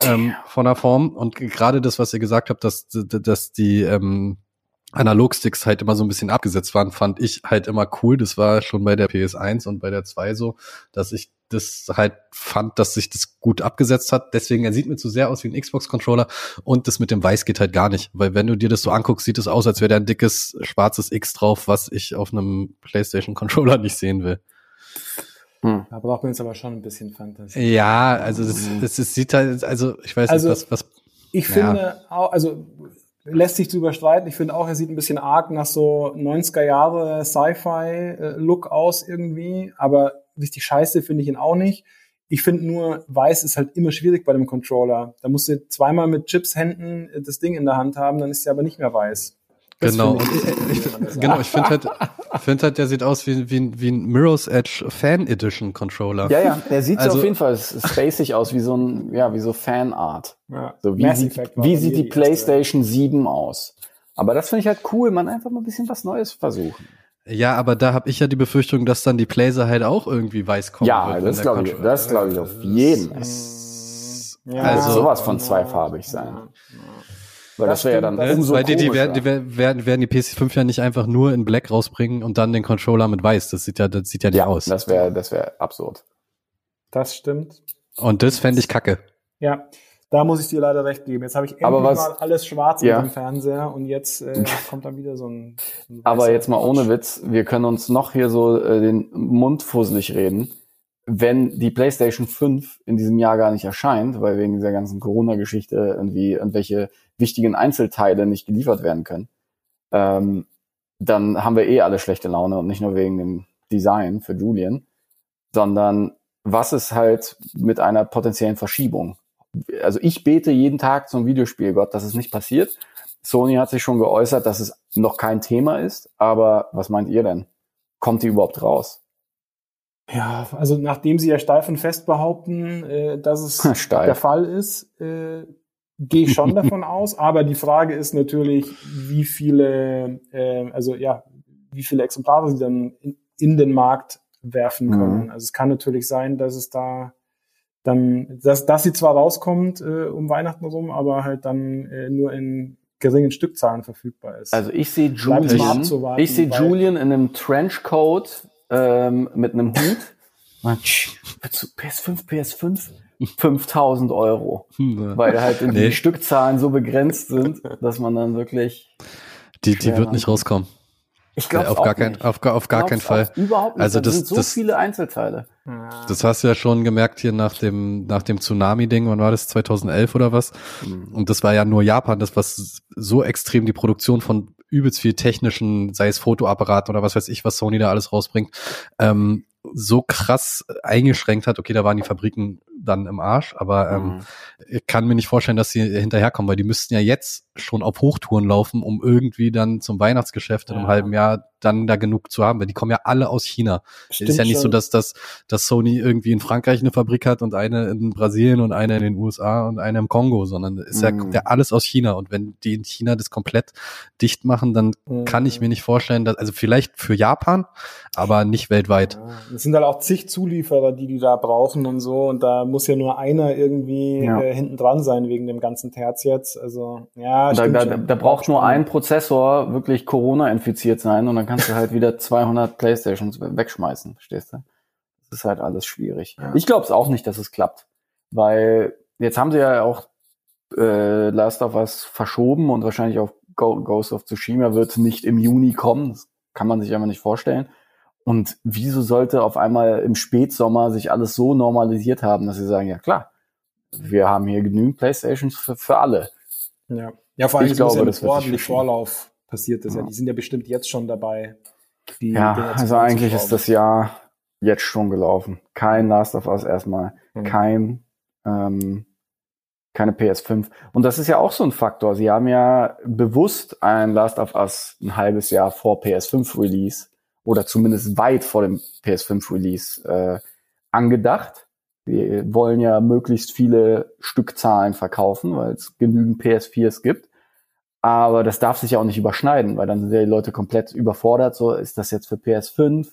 Ähm, von der Form. Und gerade das, was ihr gesagt habt, dass, dass die ähm, Analogsticks halt immer so ein bisschen abgesetzt waren, fand ich halt immer cool. Das war schon bei der PS1 und bei der 2 so, dass ich das halt fand, dass sich das gut abgesetzt hat. Deswegen, er sieht mir zu sehr aus wie ein Xbox-Controller und das mit dem Weiß geht halt gar nicht. Weil wenn du dir das so anguckst, sieht es aus, als wäre da ein dickes schwarzes X drauf, was ich auf einem PlayStation-Controller nicht sehen will. Hm. Da braucht man jetzt aber schon ein bisschen Fantasie. Ja, also das, das, das sieht halt, also ich weiß Also- nicht, was, was Ich Ja. finde auch, also lässt sich drüber streiten. Ich finde auch, er sieht ein bisschen arg nach so 90er Jahre Sci-Fi-Look aus irgendwie, aber richtig scheiße finde ich ihn auch nicht. Ich finde nur, weiß ist halt immer schwierig bei dem Controller. Da musst du zweimal mit Chips-Händen äh, das Ding in der Hand haben, dann ist er aber nicht mehr weiß. Das Genau, und ich, ich, genau, ich finde halt, find halt, der sieht aus wie, wie, ein- wie ein Mirror's Edge Fan Edition Controller. Ja, ja, der sieht so Also- auf jeden Fall spacig aus, wie so ein, ja, wie so Fanart. Ja. So, wie sieht, wie sieht die erste- PlayStation 7 aus? Aber das finde ich halt cool, man einfach mal ein bisschen was Neues versuchen. Ja, aber da habe ich ja die Befürchtung, dass dann die Blazer halt auch irgendwie weiß kommen Ja, wird. das glaube ich, das glaube ich auf jeden. Ja, Also- sowas von zweifarbig sein. Weil das, Das wäre ja dann umso Weil die, die, werden, die werden, werden die PS5 ja nicht einfach nur in Black rausbringen und dann den Controller mit weiß. Das sieht ja, das sieht ja nicht ja, aus. das wäre das wäre absurd. Das stimmt. Und das fände ich kacke. Ja, da muss ich dir leider recht geben. Jetzt habe ich endlich was- mal alles schwarz Ja. dem Fernseher und jetzt äh, kommt dann wieder so ein. ein Aber jetzt mal ohne. Witz, wir können uns noch hier so äh, den Mund fusselig reden. Wenn die PlayStation 5 in diesem Jahr gar nicht erscheint, weil wegen dieser ganzen Corona-Geschichte irgendwie irgendwelche wichtigen Einzelteile nicht geliefert werden können, ähm, dann haben wir eh alle schlechte Laune und nicht nur wegen dem Design für Julian, sondern was ist halt mit einer potenziellen Verschiebung? Also ich bete jeden Tag zum Videospielgott, dass es nicht passiert. Sony hat sich schon geäußert, dass es noch kein Thema ist, aber was meint ihr denn? Kommt die überhaupt raus? Ja, also nachdem sie ja steif und fest behaupten, äh, dass es der Steif. Fall ist, äh, gehe ich schon davon aus. Aber die Frage ist natürlich, wie viele, äh, also ja, wie viele Exemplare sie dann in, in den Markt werfen können. Mhm. Also es kann natürlich sein, dass es da dann, dass, dass sie zwar rauskommt äh, um Weihnachten rum, aber halt dann äh, nur in geringen Stückzahlen verfügbar ist. Also ich sehe Julian, ich sehe Julian in einem Trenchcoat ähm, mit einem Hut. Willst du PS5, PS5? 5000 Euro. Weil halt irgendwie Nee. die Stückzahlen so begrenzt sind, dass man dann wirklich. Die, die wird nicht rauskommen. Ich glaube auf, gar kein, auf, gar- auf gar keinen Fall. Überhaupt nicht. Also das- das, sind so das- viele Einzelteile. Ja. Das hast du ja schon gemerkt hier nach dem, nach dem Tsunami-Ding, wann war das, 2011 oder was? Und das war ja nur Japan, das was so extrem die Produktion von übelst viel technischen, sei es Fotoapparaten oder was weiß ich, was Sony da alles rausbringt, ähm, so krass eingeschränkt hat. Okay, da waren die Fabriken dann im Arsch, aber ähm, Mhm. ich kann mir nicht vorstellen, dass sie hinterherkommen, weil die müssten ja jetzt schon auf Hochtouren laufen, um irgendwie dann zum Weihnachtsgeschäft in einem Ja. halben Jahr dann da genug zu haben, weil die kommen ja alle aus China. Stimmt ist ja nicht so, schon. dass, dass, dass Sony irgendwie in Frankreich eine Fabrik hat und eine in Brasilien und eine in den USA und eine im Kongo, sondern ist ja, Mhm. kommt ja alles aus China. Und wenn die in China das komplett dicht machen, dann Mhm. kann ich mir nicht vorstellen, dass, also vielleicht für Japan, aber nicht weltweit. Ja, es sind halt auch zig Zulieferer, die die da brauchen und so. Und da muss ja nur einer irgendwie Ja. äh, hinten dran sein wegen dem ganzen Terz jetzt. Also ja, Da, stimmt da, schon. da braucht nur ein Prozessor wirklich Corona infiziert sein und dann kannst du halt wieder 200 Playstations we- wegschmeißen, verstehst du? Das ist halt alles schwierig. Ja. Ich glaube es auch nicht, dass es klappt, weil jetzt haben sie ja auch äh, Last of Us verschoben und wahrscheinlich auch Ghost of Tsushima wird nicht im Juni kommen. Das kann man sich einfach nicht vorstellen. Und wieso sollte auf einmal im Spätsommer sich alles so normalisiert haben, dass sie sagen, ja klar, wir haben hier genügend Playstations für, für alle. Ja, ja vor allem Ich es muss glaube, ja mit ordentlich. Vorlauf passiert das ja. Ja. Die sind ja bestimmt jetzt schon dabei. Die Ja, also eigentlich ist das Jahr jetzt schon gelaufen. Kein Last of Us erstmal, Mhm. kein ähm, keine PS5. Und das ist ja auch so ein Faktor. Sie haben ja bewusst ein Last of Us ein halbes Jahr vor PS5 Release oder zumindest weit vor dem PS5 Release äh, angedacht. Wir wollen ja möglichst viele Stückzahlen verkaufen, weil es genügend PS4s gibt. Aber das darf sich ja auch nicht überschneiden, weil dann sind ja die Leute komplett überfordert. So ist das jetzt für PS5,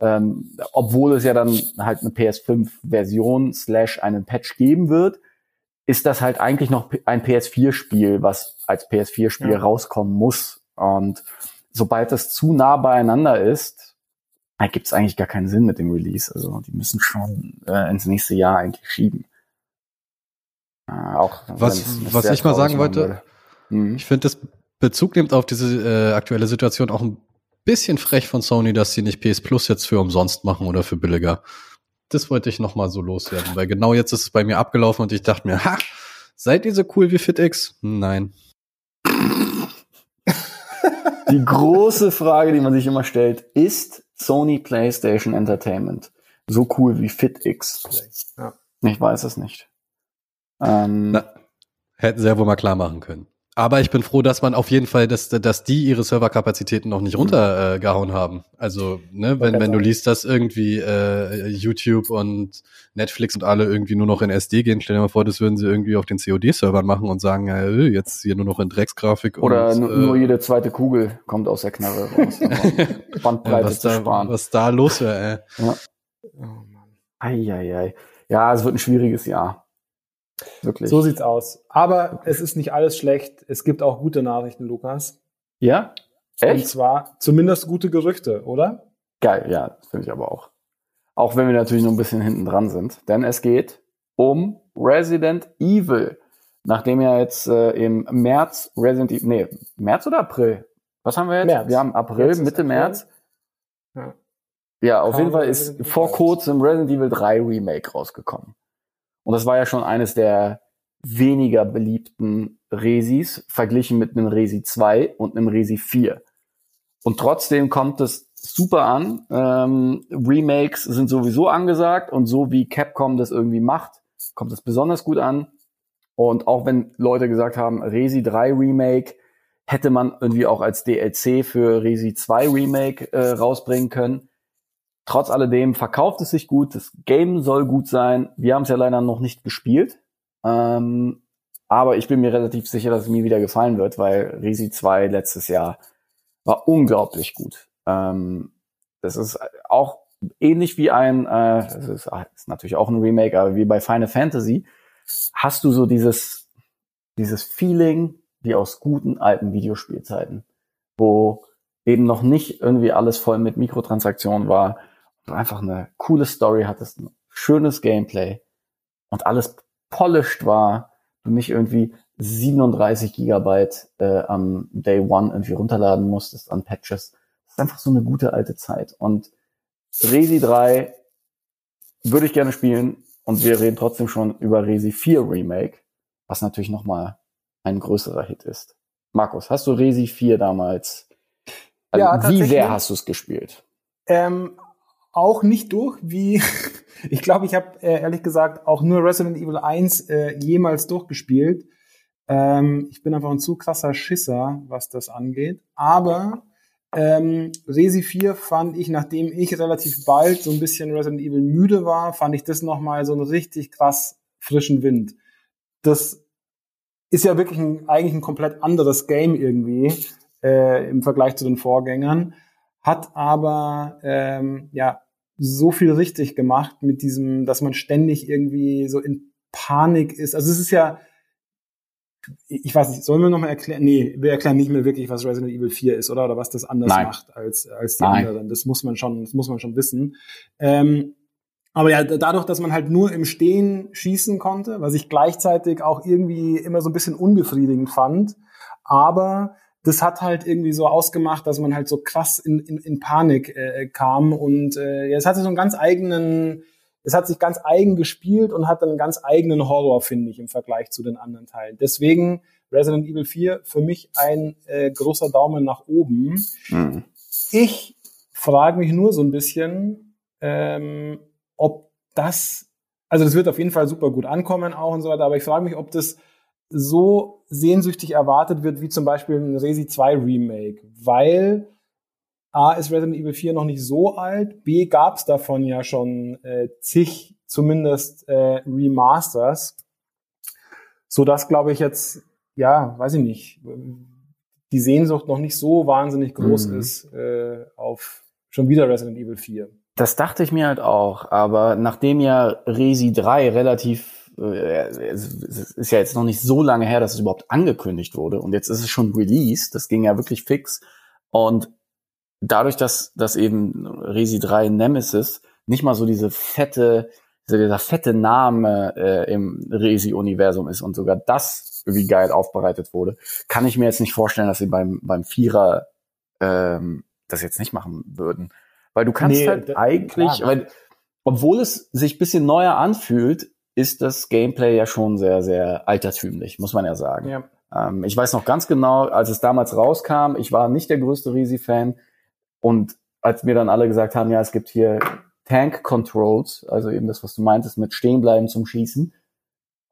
ähm, obwohl es ja dann halt eine PS5-Version slash einen Patch geben wird, ist das halt eigentlich noch ein PS4-Spiel, was als PS4-Spiel Ja. rauskommen muss. Und sobald das zu nah beieinander ist, gibt es eigentlich gar keinen Sinn mit dem Release. Also die müssen schon äh, ins nächste Jahr eigentlich schieben. Äh, auch Was- was ich mal sagen wollte, würde. Mhm. Ich finde das Bezug nimmt auf diese äh, aktuelle Situation auch ein bisschen frech von Sony, dass sie nicht PS Plus jetzt für umsonst machen oder für billiger. das wollte ich noch mal so loswerden, weil genau jetzt ist es bei mir abgelaufen und ich dachte mir, ha, seid ihr so cool wie FitX? Nein. Die große Frage, die man sich immer stellt, ist Sony PlayStation Entertainment so cool wie FitX? Ja. Ich weiß es nicht. Ähm, Na, hätten sie ja wohl mal klar machen können. Aber ich bin froh, dass man auf jeden Fall, dass, dass die ihre Serverkapazitäten noch nicht runtergehauen äh, haben. Also, ne, wenn, wenn du liest, dass irgendwie äh, YouTube und Netflix und alle irgendwie nur noch in SD gehen, stell dir mal vor, das würden sie irgendwie auf den COD-Servern machen und sagen, ja, äh, jetzt hier nur noch in Drecksgrafik. oder und, nu- äh, nur jede zweite Kugel kommt aus der Knarre raus. um ja, Bandbreite was, zu da, sparen. was da los wäre, ey. Oh Mann. Eieiei. Ja, es wird ein schwieriges Jahr. Wirklich. So sieht's aus. Aber es ist nicht alles schlecht. Es gibt auch gute Nachrichten, Lukas. ja? Und Echt? zwar zumindest gute Gerüchte, oder? Geil, ja, finde ich aber auch. Auch wenn wir natürlich noch ein bisschen hinten dran sind. Denn es geht um Resident Evil. Nachdem ja jetzt äh, im März Resident Evil, nee, März oder April? Was haben wir jetzt? März. Wir haben April, ist Mitte April. März. Ja. Ja, auf Kam jeden Fall ist vor 3 kurzem Resident Evil 3 Remake rausgekommen. Und das war ja schon eines der weniger beliebten Resis, verglichen mit einem Resi 2 und einem Resi 4. Und trotzdem kommt es super an. Ähm, Remakes sind sowieso angesagt und so wie Capcom das irgendwie macht, kommt es besonders gut an. Und auch wenn Leute gesagt haben, Resi 3 Remake hätte man irgendwie auch als DLC für Resi 2 Remake äh, rausbringen können. Trotz alledem verkauft es sich gut, das Game soll gut sein. Wir haben es ja leider noch nicht gespielt. Ähm, aber ich bin mir relativ sicher, dass es mir wieder gefallen wird, weil Resi 2 letztes Jahr war unglaublich gut. Ähm, das ist auch ähnlich wie ein, äh, das ist, ah, ist natürlich auch ein Remake, aber wie bei Final Fantasy, hast du so dieses, dieses Feeling wie aus guten alten Videospielzeiten, wo eben noch nicht irgendwie alles voll mit Mikrotransaktionen war, du einfach eine coole Story hattest, ein schönes Gameplay und alles polished war, du nicht irgendwie 37 Gigabyte äh, am Day One irgendwie runterladen musstest an Patches. Das ist einfach so eine gute alte Zeit. Und Resi 3 würde ich gerne spielen und wir reden trotzdem schon über Resi 4 Remake, was natürlich nochmal ein größerer Hit ist. Markus, hast du Resi 4 damals? Also Ja, wie sehr hast du es gespielt? Ähm, auch nicht durch, wie ich glaube, ich habe äh, ehrlich gesagt auch nur Resident Evil 1 äh, jemals durchgespielt. Ähm, ich bin einfach ein zu krasser Schisser, was das angeht. Aber ähm, Resi 4 fand ich, nachdem ich relativ bald so ein bisschen Resident Evil müde war, fand ich das nochmal so einen richtig krass frischen Wind. Das ist ja wirklich ein, eigentlich ein komplett anderes Game irgendwie äh, im Vergleich zu den Vorgängern hat aber ähm, ja so viel richtig gemacht mit diesem, dass man ständig irgendwie so in Panik ist. Also es ist ja, ich weiß nicht, sollen wir nochmal erklären? Nee, wir erklären nicht mehr wirklich, was Resident Evil 4 ist, oder? Oder was das anders Nein. macht als, als die Nein. anderen. Das muss man schon, das muss man schon wissen. Ähm, aber ja, dadurch, dass man halt nur im Stehen schießen konnte, was ich gleichzeitig auch irgendwie immer so ein bisschen unbefriedigend fand, aber das hat halt irgendwie so ausgemacht, dass man halt so krass in, in, in Panik äh, kam und äh, ja, es hatte so einen ganz eigenen, es hat sich ganz eigen gespielt und hat einen ganz eigenen Horror, finde ich, im Vergleich zu den anderen Teilen. Deswegen Resident Evil 4 für mich ein äh, großer Daumen nach oben. Hm. Ich frage mich nur so ein bisschen, ähm, ob das, also das wird auf jeden Fall super gut ankommen auch und so weiter, aber ich frage mich, ob das so sehnsüchtig erwartet wird wie zum Beispiel ein Resi 2 Remake, weil A ist Resident Evil 4 noch nicht so alt, B gab es davon ja schon äh, zig zumindest äh, Remasters, so dass glaube ich jetzt, ja, weiß ich nicht, die Sehnsucht noch nicht so wahnsinnig groß Mhm. ist äh, auf schon wieder Resident Evil 4. Das dachte ich mir halt auch, aber nachdem ja Resi 3 relativ, es es ist ja jetzt noch nicht so lange her, dass es überhaupt angekündigt wurde. Und jetzt ist es schon released, das ging ja wirklich fix. Und dadurch, dass, dass eben Resi 3 Nemesis nicht mal so diese fette, so dieser fette Name äh, im Resi-Universum ist und sogar das irgendwie geil aufbereitet wurde, kann ich mir jetzt nicht vorstellen, dass sie beim, beim Vierer ähm, das jetzt nicht machen würden. Weil du kannst Nee, halt eigentlich, weil obwohl es sich bisschen neuer anfühlt, ist das Gameplay ja schon sehr, sehr altertümlich, muss man ja sagen. Ja. Ähm, ich weiß noch ganz genau, als es damals rauskam, ich war nicht der größte Risi-Fan und als mir dann alle gesagt haben, ja, es gibt hier Tank Controls, also eben das, was du meintest, mit Stehenbleiben zum Schießen.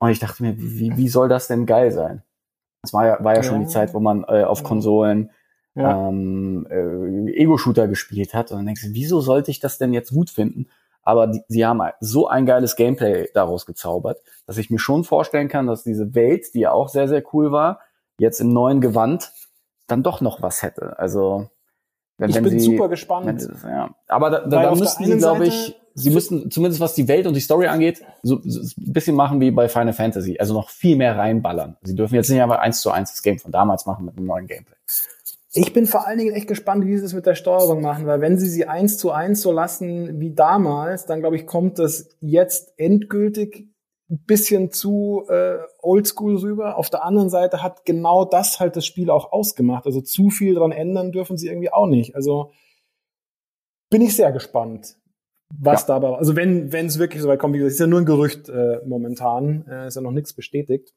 Und ich dachte mir, wie, wie soll das denn geil sein? Das war ja, war ja, schon Ja. die Zeit, wo man äh, auf Konsolen Ja. ähm, äh, Ego-Shooter gespielt hat. Und dann denkst du, wieso sollte ich das denn jetzt gut finden? Aber die, sie haben so ein geiles Gameplay daraus gezaubert, dass ich mir schon vorstellen kann, dass diese Welt, die ja auch sehr, sehr cool war, jetzt im neuen Gewand dann doch noch was hätte. Also, wenn, Ich wenn bin sie, super gespannt. sie- ja. Aber da, da, da müssten sie, glaube ich, sie müssten zumindest was die Welt und die Story angeht, so, so ein bisschen machen wie bei Final Fantasy. Also noch viel mehr reinballern. Sie dürfen jetzt nicht aber eins zu eins das Game von damals machen mit einem neuen Gameplay. Ich bin vor allen Dingen echt gespannt, wie sie es mit der Steuerung machen, weil wenn sie sie eins zu eins so lassen wie damals, dann glaube ich, kommt das jetzt endgültig ein bisschen zu äh, oldschool rüber. Auf der anderen Seite hat genau das halt das Spiel auch ausgemacht. Also zu viel dran ändern dürfen sie irgendwie auch nicht. Also bin ich sehr gespannt, was dabei, also wenn wenn es wirklich so weit kommt, wie gesagt, ist ja nur ein Gerücht äh, momentan, äh, ist ja noch nichts bestätigt.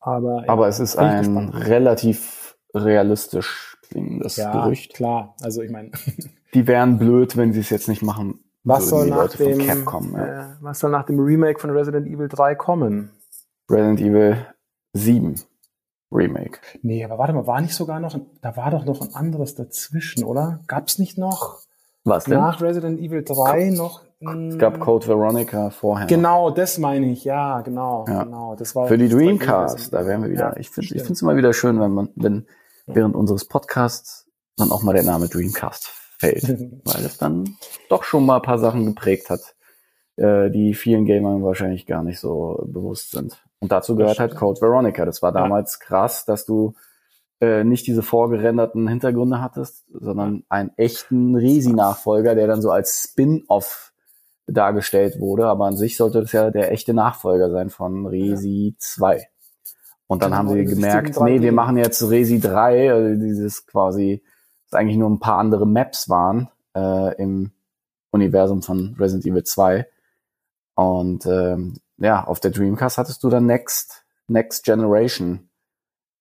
Aber, ja, Aber es ist ein relativ realistisch klingendes ja, Gerücht. klar. Also ich meine, Die wären blöd, wenn sie es jetzt nicht machen. Was soll nach dem Capcom, ja. äh, was soll nach dem Remake von Resident Evil 3 kommen? Resident Evil 7 Remake. Nee, aber warte mal, war nicht sogar noch, ein- da war doch noch ein anderes dazwischen, oder? Gab's nicht noch Was denn? nach Resident Evil 3 noch es gab Code Veronica vorher. Genau, das meine ich. Ja, genau, Ja. genau. Das war Für die Dreamcast, da wären wir wieder. Ja, ich finde es immer wieder schön, wenn man, wenn während unseres Podcasts dann auch mal der Name Dreamcast fällt. weil es dann doch schon mal ein paar Sachen geprägt hat, äh, die vielen Gamern wahrscheinlich gar nicht so bewusst sind. Und dazu gehört halt. Code Veronica. Das war Ja. damals krass, dass du äh, nicht diese vorgerenderten Hintergründe hattest, sondern einen echten Resi-Nachfolger, der dann so als Spin-off dargestellt wurde. Aber an sich sollte das ja der echte Nachfolger sein von Resi 2. Und dann Genau, haben sie gemerkt, 3D. nee, wir machen jetzt Resi 3, also dieses quasi, das eigentlich nur ein paar andere Maps waren äh, im Universum von Resident Evil 2. Und ähm, ja, auf der Dreamcast hattest du dann Next, Next Generation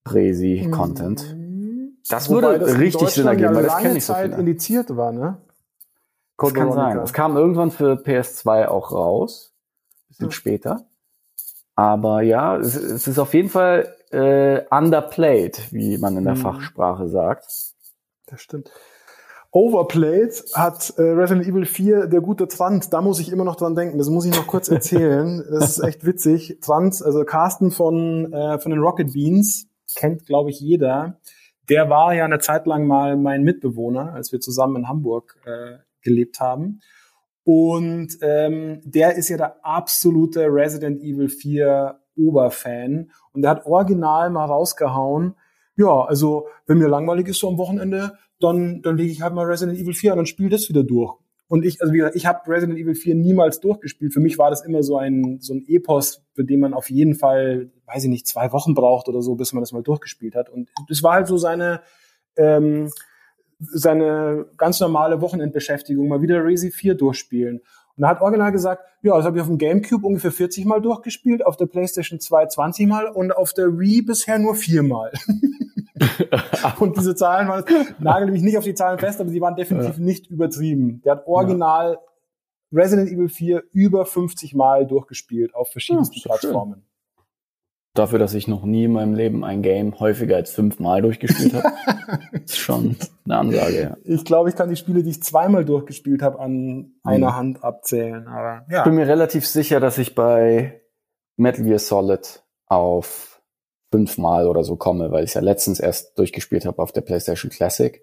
Resi-Content. Mhm. Das würde das in richtig Sinn ergeben, ja weil das lange kenne ich so Zeit indiziert war, ne? Das Code kann sein. Es kam irgendwann für PS2 auch raus. Bisschen Ja. später. Aber ja, es, es ist auf jeden Fall äh, underplayed, wie man in der Mhm. Fachsprache sagt. Das stimmt. Overplayed hat äh, Resident Evil 4 der gute Trant, da muss ich immer noch dran denken, das muss ich noch kurz erzählen. das ist echt witzig. Trant, also Carsten von, äh, von den Rocket Beans, kennt glaube ich jeder. Der war ja eine Zeit lang mal mein Mitbewohner, als wir zusammen in Hamburg äh, gelebt haben. Und ähm, der ist ja der absolute Resident Evil 4 Oberfan. Und der hat original mal rausgehauen, ja, also wenn mir langweilig ist so am Wochenende, dann, dann lege ich halt mal Resident Evil 4 an und spiele das wieder durch. Und ich, also wie gesagt, ich habe Resident Evil 4 niemals durchgespielt. Für mich war das immer so ein, so ein Epos, für den man auf jeden Fall, weiß ich nicht, zwei Wochen braucht oder so, bis man das mal durchgespielt hat. Und das war halt so seine, ähm, seine ganz normale Wochenendbeschäftigung, mal wieder Resi 4 durchspielen. Und er hat original gesagt, ja, das habe ich auf dem Gamecube ungefähr 40 Mal durchgespielt, auf der PlayStation 2 20 Mal und auf der Wii bisher nur viermal. und diese Zahlen waren, nagel mich nicht auf die Zahlen fest, aber sie waren definitiv nicht übertrieben. Der hat original Resident Evil 4 über 50 Mal durchgespielt auf verschiedensten Ja. Plattformen. Dafür, dass ich noch nie in meinem Leben ein Game häufiger als fünfmal durchgespielt habe, ist schon eine Ansage. Ja. Ich glaube, ich kann die Spiele, die ich zweimal durchgespielt habe, an einer Hand abzählen. Aber Ich bin mir relativ sicher, dass ich bei Metal Gear Solid auf fünfmal oder so komme, weil ich ja letztens erst durchgespielt habe auf der PlayStation Classic.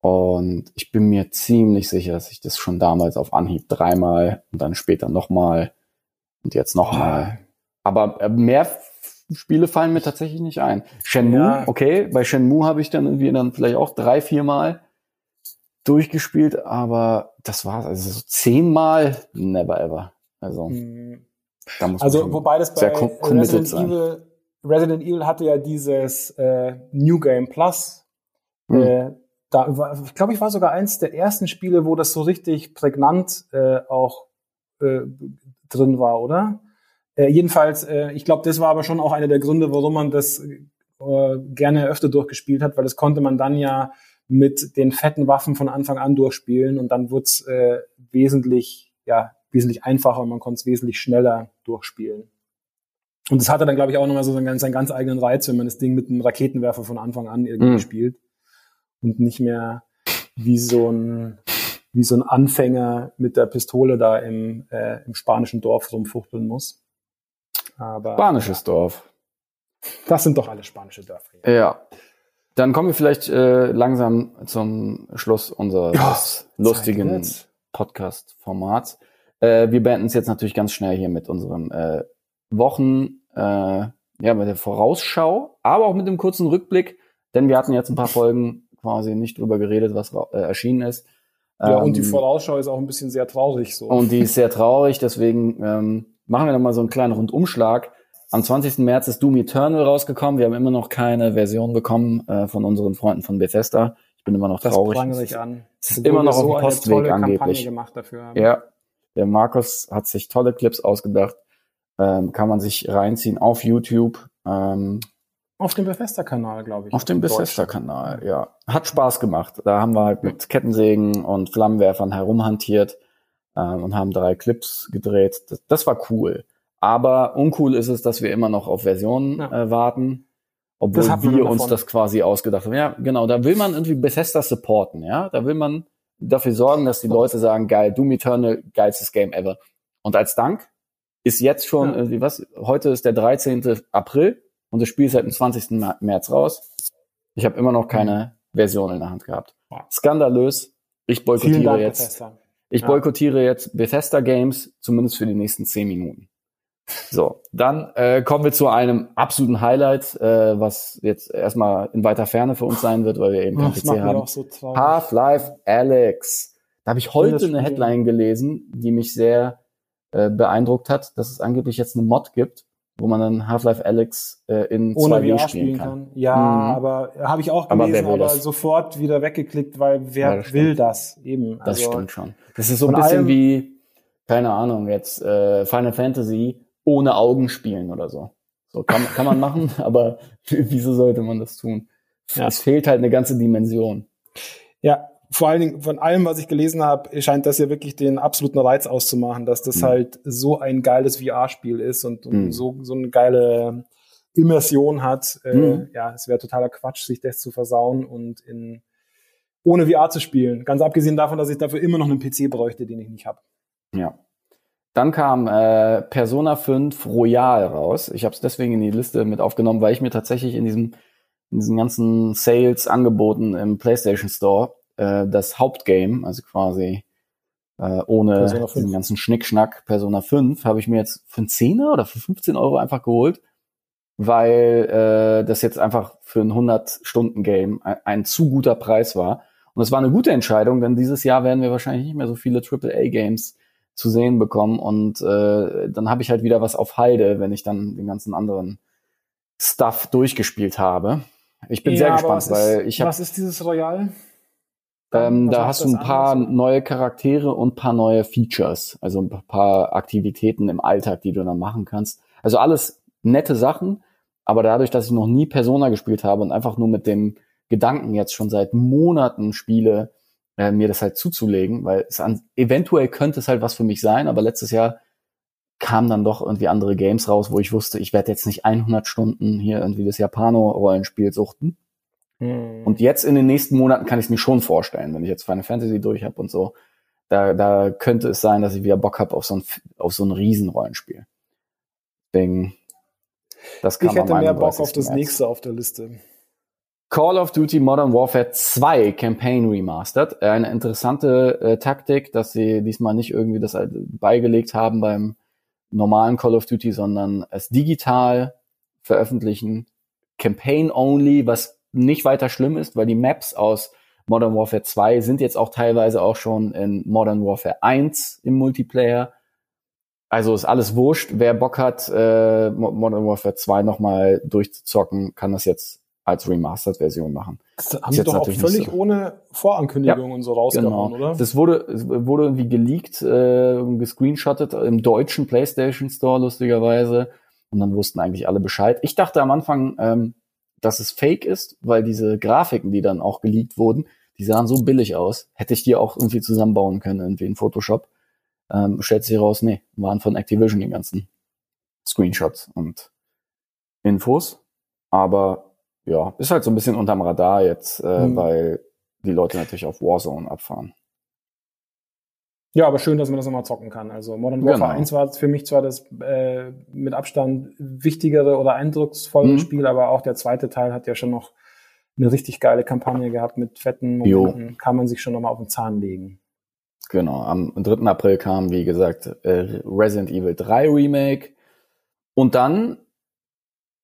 Und ich bin mir ziemlich sicher, dass ich das schon damals auf Anhieb dreimal und dann später nochmal und jetzt nochmal. Aber äh, mehr Spiele fallen mir tatsächlich nicht ein. Shenmue, Ja. okay, bei Shenmue habe ich dann irgendwie dann vielleicht auch drei, viermal durchgespielt, aber das war's. Also so zehnmal, never ever. Also Hm. da muss man Also wobei das bei Resident sein. Evil, Resident Evil hatte ja dieses äh, New Game Plus. Hm. Äh, da war, ich glaube, ich war sogar eins der ersten Spiele, wo das so richtig prägnant äh, auch äh, drin war, oder? Äh, jedenfalls, äh, ich glaube, das war aber schon auch einer der Gründe, warum man das äh, gerne öfter durchgespielt hat, weil das konnte man dann ja mit den fetten Waffen von Anfang an durchspielen und dann wurde es äh, wesentlich, ja, wesentlich einfacher und man konnte es wesentlich schneller durchspielen. Und das hatte dann, glaube ich, auch nochmal so seinen, seinen ganz eigenen Reiz, wenn man das Ding mit einem Raketenwerfer von Anfang an irgendwie Mhm. spielt und nicht mehr wie so ein wie so ein Anfänger mit der Pistole da im, äh, im spanischen Dorf rumfuchteln muss. Aber Spanisches Dorf. das sind doch alle spanische Dörfer. hier. Ja. Dann kommen wir vielleicht äh, langsam zum Schluss unseres Ja, lustigen. Podcast-Formats. Äh, wir beenden es jetzt natürlich ganz schnell hier mit unserem äh, Wochen, äh, ja, mit der Vorausschau, aber auch mit dem kurzen Rückblick, denn wir hatten jetzt ein paar Folgen quasi nicht drüber geredet, was äh, erschienen ist. Ja, und die Ähm, Vorausschau ist auch ein bisschen sehr traurig so. und die ist sehr traurig, deswegen ähm, machen wir nochmal so einen kleinen Rundumschlag. Am 20. März ist Doom Eternal rausgekommen. Wir haben immer noch keine Version bekommen äh, von unseren Freunden von Bethesda. Ich bin immer noch das traurig. prangere ich an. es ist immer noch auf so dem eine Postweg tolle Kampagne angeblich. gemacht dafür. Ja, der Markus hat sich tolle Clips ausgedacht. Ähm, kann man sich reinziehen auf YouTube, ähm, Auf dem Bethesda-Kanal, glaube ich. auf dem. Bethesda-Kanal. Ja, hat Spaß gemacht. Da haben wir halt mit Kettensägen und Flammenwerfern herumhantiert ähm, und haben drei Clips gedreht. Das, das war cool. Aber uncool ist es, dass wir immer noch auf Versionen Ja. äh, warten, obwohl wir uns das quasi ausgedacht haben. Ja, genau. Da will man irgendwie Bethesda supporten. Ja, da will man dafür sorgen, dass die Leute sagen, geil, Doom Eternal, geilstes Game ever. Und als Dank ist jetzt schon Ja. irgendwie was? Heute ist der 13. April und das Spiel ist seit dem 20. Ma- März raus. Ich habe immer noch keine Version in der Hand gehabt. Skandalös. Ich boykottiere Dank, jetzt. Bethesda. Ich Ja. boykottiere jetzt Bethesda Games, zumindest für die nächsten zehn Minuten. So, dann äh, kommen wir zu einem absoluten Highlight, äh, was jetzt erstmal in weiter Ferne für uns sein wird, weil wir eben Ach, kein das PC haben. so. Half-Life Alex. Da habe ich heute eine Headline gelesen, die mich sehr äh, beeindruckt hat, dass es angeblich jetzt eine Mod gibt, wo man dann Half-Life Alex äh, in ohne 2D VR spielen kann. Ja, Mhm. aber habe ich auch Aber gelesen, aber, das? sofort wieder weggeklickt, weil wer Ja, das will das eben? Das Also, stimmt schon. Das ist so ein bisschen wie, keine Ahnung, jetzt äh, Final Fantasy ohne Augen spielen oder so. So kann, kann man machen, aber wieso sollte man das tun? Ja. Es fehlt halt eine ganze Dimension. Ja, vor allen Dingen von allem, was ich gelesen habe, scheint das ja wirklich den absoluten Reiz auszumachen, dass das Mhm. halt so ein geiles VR-Spiel ist und, und Mhm. so, so eine geile Immersion hat. Äh, Mhm. Ja, es wäre totaler Quatsch, sich das zu versauen und in ohne VR zu spielen. Ganz abgesehen davon, dass ich dafür immer noch einen PC bräuchte, den ich nicht habe. Ja. Dann kam äh, Persona 5 Royal raus. Ich habe es deswegen in die Liste mit aufgenommen, weil ich mir tatsächlich in diesem in diesen ganzen Sales angeboten im PlayStation Store äh, das Hauptgame, also quasi äh, ohne Persona 5. diesen ganzen Schnickschnack Persona 5, habe ich mir jetzt für einen Zehner oder für 15 Euro einfach geholt, weil äh, das jetzt einfach für ein 100-Stunden-Game ein, ein zu guter Preis war. Und es war eine gute Entscheidung, denn dieses Jahr werden wir wahrscheinlich nicht mehr so viele AAA-Games zu sehen bekommen. Und äh, dann habe ich halt wieder was auf Halde, wenn ich dann den ganzen anderen Stuff durchgespielt habe. Ich bin sehr aber gespannt, weil ich habe Was ist dieses Royal? Ähm, da hast du ein paar anders? neue Charaktere und ein paar neue Features, also ein paar Aktivitäten im Alltag, die du dann machen kannst. Also alles nette Sachen, aber dadurch, dass ich noch nie Persona gespielt habe und einfach nur mit dem Gedanken jetzt schon seit Monaten spiele, äh, mir das halt zuzulegen, weil es an, eventuell könnte es halt was für mich sein, aber letztes Jahr kamen dann doch irgendwie andere Games raus, wo ich wusste, ich werde jetzt nicht 100 Stunden hier irgendwie das Japano-Rollenspiel suchten. Hm. Und jetzt in den nächsten Monaten kann ich es mir schon vorstellen, wenn ich jetzt Final Fantasy durch habe und so, da, da könnte es sein, dass ich wieder Bock habe auf so ein auf so ein Riesenrollenspiel. Deswegen, das kann ich hätte mehr Bock auf 31. das März. nächste auf der Liste. Call of Duty Modern Warfare 2 Campaign Remastered. Äh, Eine interessante äh, Taktik, dass sie diesmal nicht irgendwie das halt beigelegt haben beim normalen Call of Duty, sondern es digital veröffentlichen. Campaign only, was nicht weiter schlimm ist, weil die Maps aus Modern Warfare 2 sind jetzt auch teilweise auch schon in Modern Warfare 1 im Multiplayer. Also ist alles wurscht. Wer Bock hat, äh, Mo- Modern Warfare 2 nochmal durchzuzocken, kann das jetzt als Remastered-Version machen. Das haben sie doch auch völlig so. ohne Vorankündigung und so rausgehauen, Genau. oder? Das wurde, wurde irgendwie geleakt, äh, gescreenshottet im deutschen PlayStation Store, lustigerweise. Und dann wussten eigentlich alle Bescheid. Ich dachte am Anfang, ähm, dass es fake ist, weil diese Grafiken, die dann auch geleakt wurden, die sahen so billig aus. Hätte ich die auch irgendwie zusammenbauen können, irgendwie in Photoshop. Ähm, stellt sich raus, nee, waren von Activision die ganzen Screenshots und Infos. Aber ja, ist halt so ein bisschen unterm Radar jetzt, äh, Hm. weil die Leute natürlich auf Warzone abfahren. Ja, aber schön, dass man das nochmal zocken kann. Also Modern Warfare Genau. 1 war für mich zwar das äh, mit Abstand wichtigere oder eindrucksvollere Mhm. Spiel, aber auch der zweite Teil hat ja schon noch eine richtig geile Kampagne gehabt mit fetten Jo. Momenten. Kann man sich schon nochmal auf den Zahn legen. Genau, am 3. April kam, wie gesagt, äh, Resident Evil 3 Remake. Und dann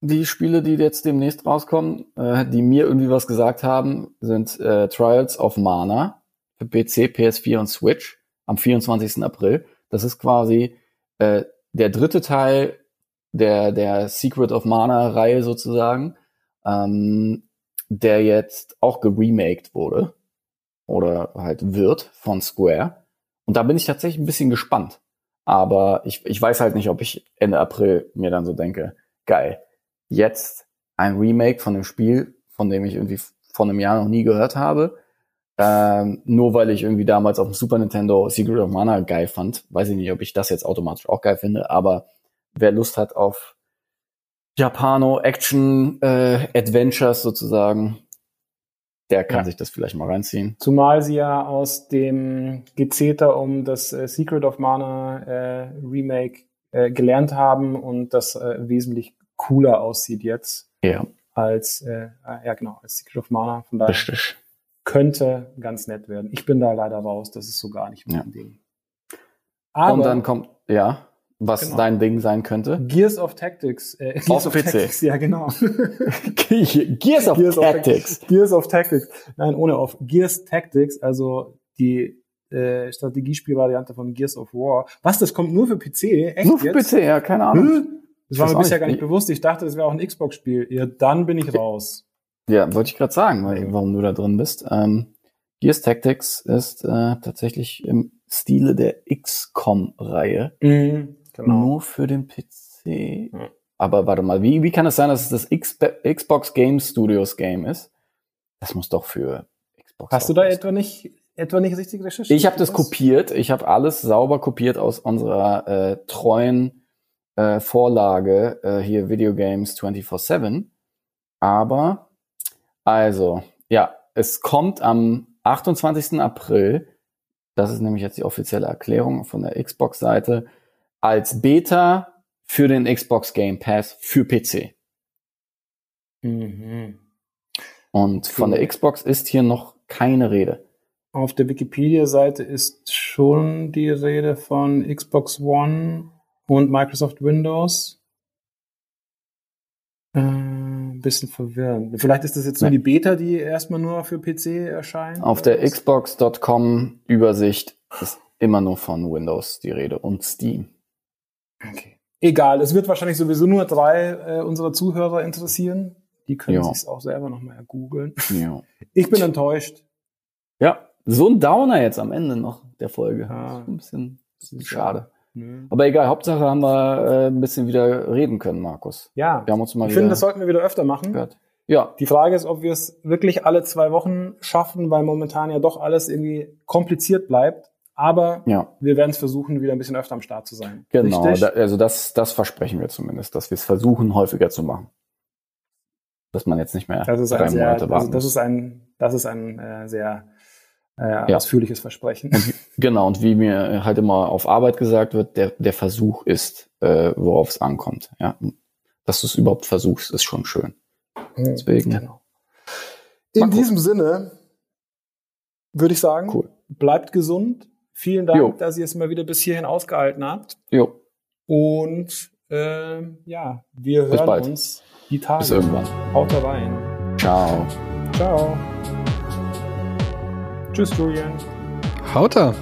die Spiele, die jetzt demnächst rauskommen, äh, die mir irgendwie was gesagt haben, sind äh, Trials of Mana für PC, PS4 und Switch am 24. April. Das ist quasi äh, der dritte Teil der, der Secret of Mana-Reihe sozusagen, ähm, der jetzt auch geremaked wurde oder halt wird von Square. Und da bin ich tatsächlich ein bisschen gespannt. Aber ich, ich weiß halt nicht, ob ich Ende April mir dann so denke, geil, jetzt ein Remake von dem Spiel, von dem ich irgendwie vor einem Jahr noch nie gehört habe. Ähm, nur weil ich irgendwie damals auf dem Super Nintendo Secret of Mana geil fand. Weiß ich nicht, ob ich das jetzt automatisch auch geil finde, aber wer Lust hat auf Japano Action äh, Adventures sozusagen, der kann Ja. sich das vielleicht mal reinziehen. Zumal sie ja aus dem Gezeter um das äh, Secret of Mana äh, Remake äh, gelernt haben und das äh, wesentlich cooler aussieht jetzt Ja, als äh, äh, ja genau als Secret of Mana. Von daher richtig. Könnte ganz nett werden. Ich bin da leider raus, das ist so gar nicht mein Ja. Ding. Aber Und dann kommt, ja, was Genau. dein Ding sein könnte. Gears of Tactics. Äh, Gears Auf PC. Tactics, ja genau. Gears of Tactics. Gears of Tactics. Nein, ohne auf. Gears Tactics, also die äh, Strategiespielvariante von Gears of War. Was, das kommt nur für PC? Echt Nur für jetzt? PC, ja, keine Ahnung. Hä? Das war mir bisher nicht. gar nicht bewusst. Ich dachte, das wäre auch ein Xbox-Spiel. Ja, dann bin ich raus. Ja, wollte ich gerade sagen, weil, warum du da drin bist. Ähm, Gears Tactics ist äh, tatsächlich im Stile der XCOM-Reihe. Mhm, genau. Nur für den PC. Ja. Aber warte mal, wie, wie kann es sein, dass es das X Xbox Game Studios Game ist? Das muss doch für Xbox Hast du da etwa nicht, etwa nicht richtig recherchiert? Ich habe das kopiert. Ich habe alles sauber kopiert aus unserer äh, treuen äh, Vorlage äh, hier Video Games 24/7. Aber also ja, es kommt am 28. April. Das ist nämlich jetzt die offizielle Erklärung von der Xbox-Seite als Beta für den Xbox Game Pass für PC. Mhm. Und von der Xbox ist hier noch keine Rede. Auf der Wikipedia-Seite ist schon die Rede von Xbox One und Microsoft Windows. Äh, ein bisschen verwirrend. Vielleicht ist das jetzt nur Nee. die Beta, die erstmal nur für PC erscheint. Auf der? Xbox.com Übersicht ist immer nur von Windows die Rede und Steam. Okay. Egal, es wird wahrscheinlich sowieso nur drei äh, unserer Zuhörer interessieren. Die können Ja. sich's auch selber nochmal googeln. Ja. Ich bin enttäuscht. ja, so ein Downer jetzt am Ende noch der Folge. Ah. Ein bisschen, bisschen ist schade. Nö. Aber egal, Hauptsache haben wir äh, ein bisschen wieder reden können, Markus. Ja, Wir haben uns mal ich finde, das sollten wir wieder öfter machen. gehört. Ja, Die Frage ist, ob wir es wirklich alle zwei Wochen schaffen, weil momentan ja doch alles irgendwie kompliziert bleibt. Aber ja, wir werden es versuchen, wieder ein bisschen öfter am Start zu sein. genau. Da, also das, das versprechen wir zumindest, dass wir es versuchen, häufiger zu machen. Dass man jetzt nicht mehr das ist drei sehr, Monate also warten das muss. ist ein, das ist ein äh, sehr äh, Ja. ausführliches Versprechen. Genau, und wie mir halt immer auf Arbeit gesagt wird, der, der Versuch ist, äh, worauf es ankommt. Ja. Dass du es überhaupt versuchst, ist schon schön. Deswegen. Genau. In diesem Sinne würde ich sagen, Cool. bleibt gesund. Vielen Dank, Jo. dass ihr es mal wieder bis hierhin ausgehalten habt. Jo, Und ähm, ja, wir Bis hören bald. uns die Tage. bis irgendwann. Haut rein. Ciao. Ciao. Tschüss, Julian. Haut er.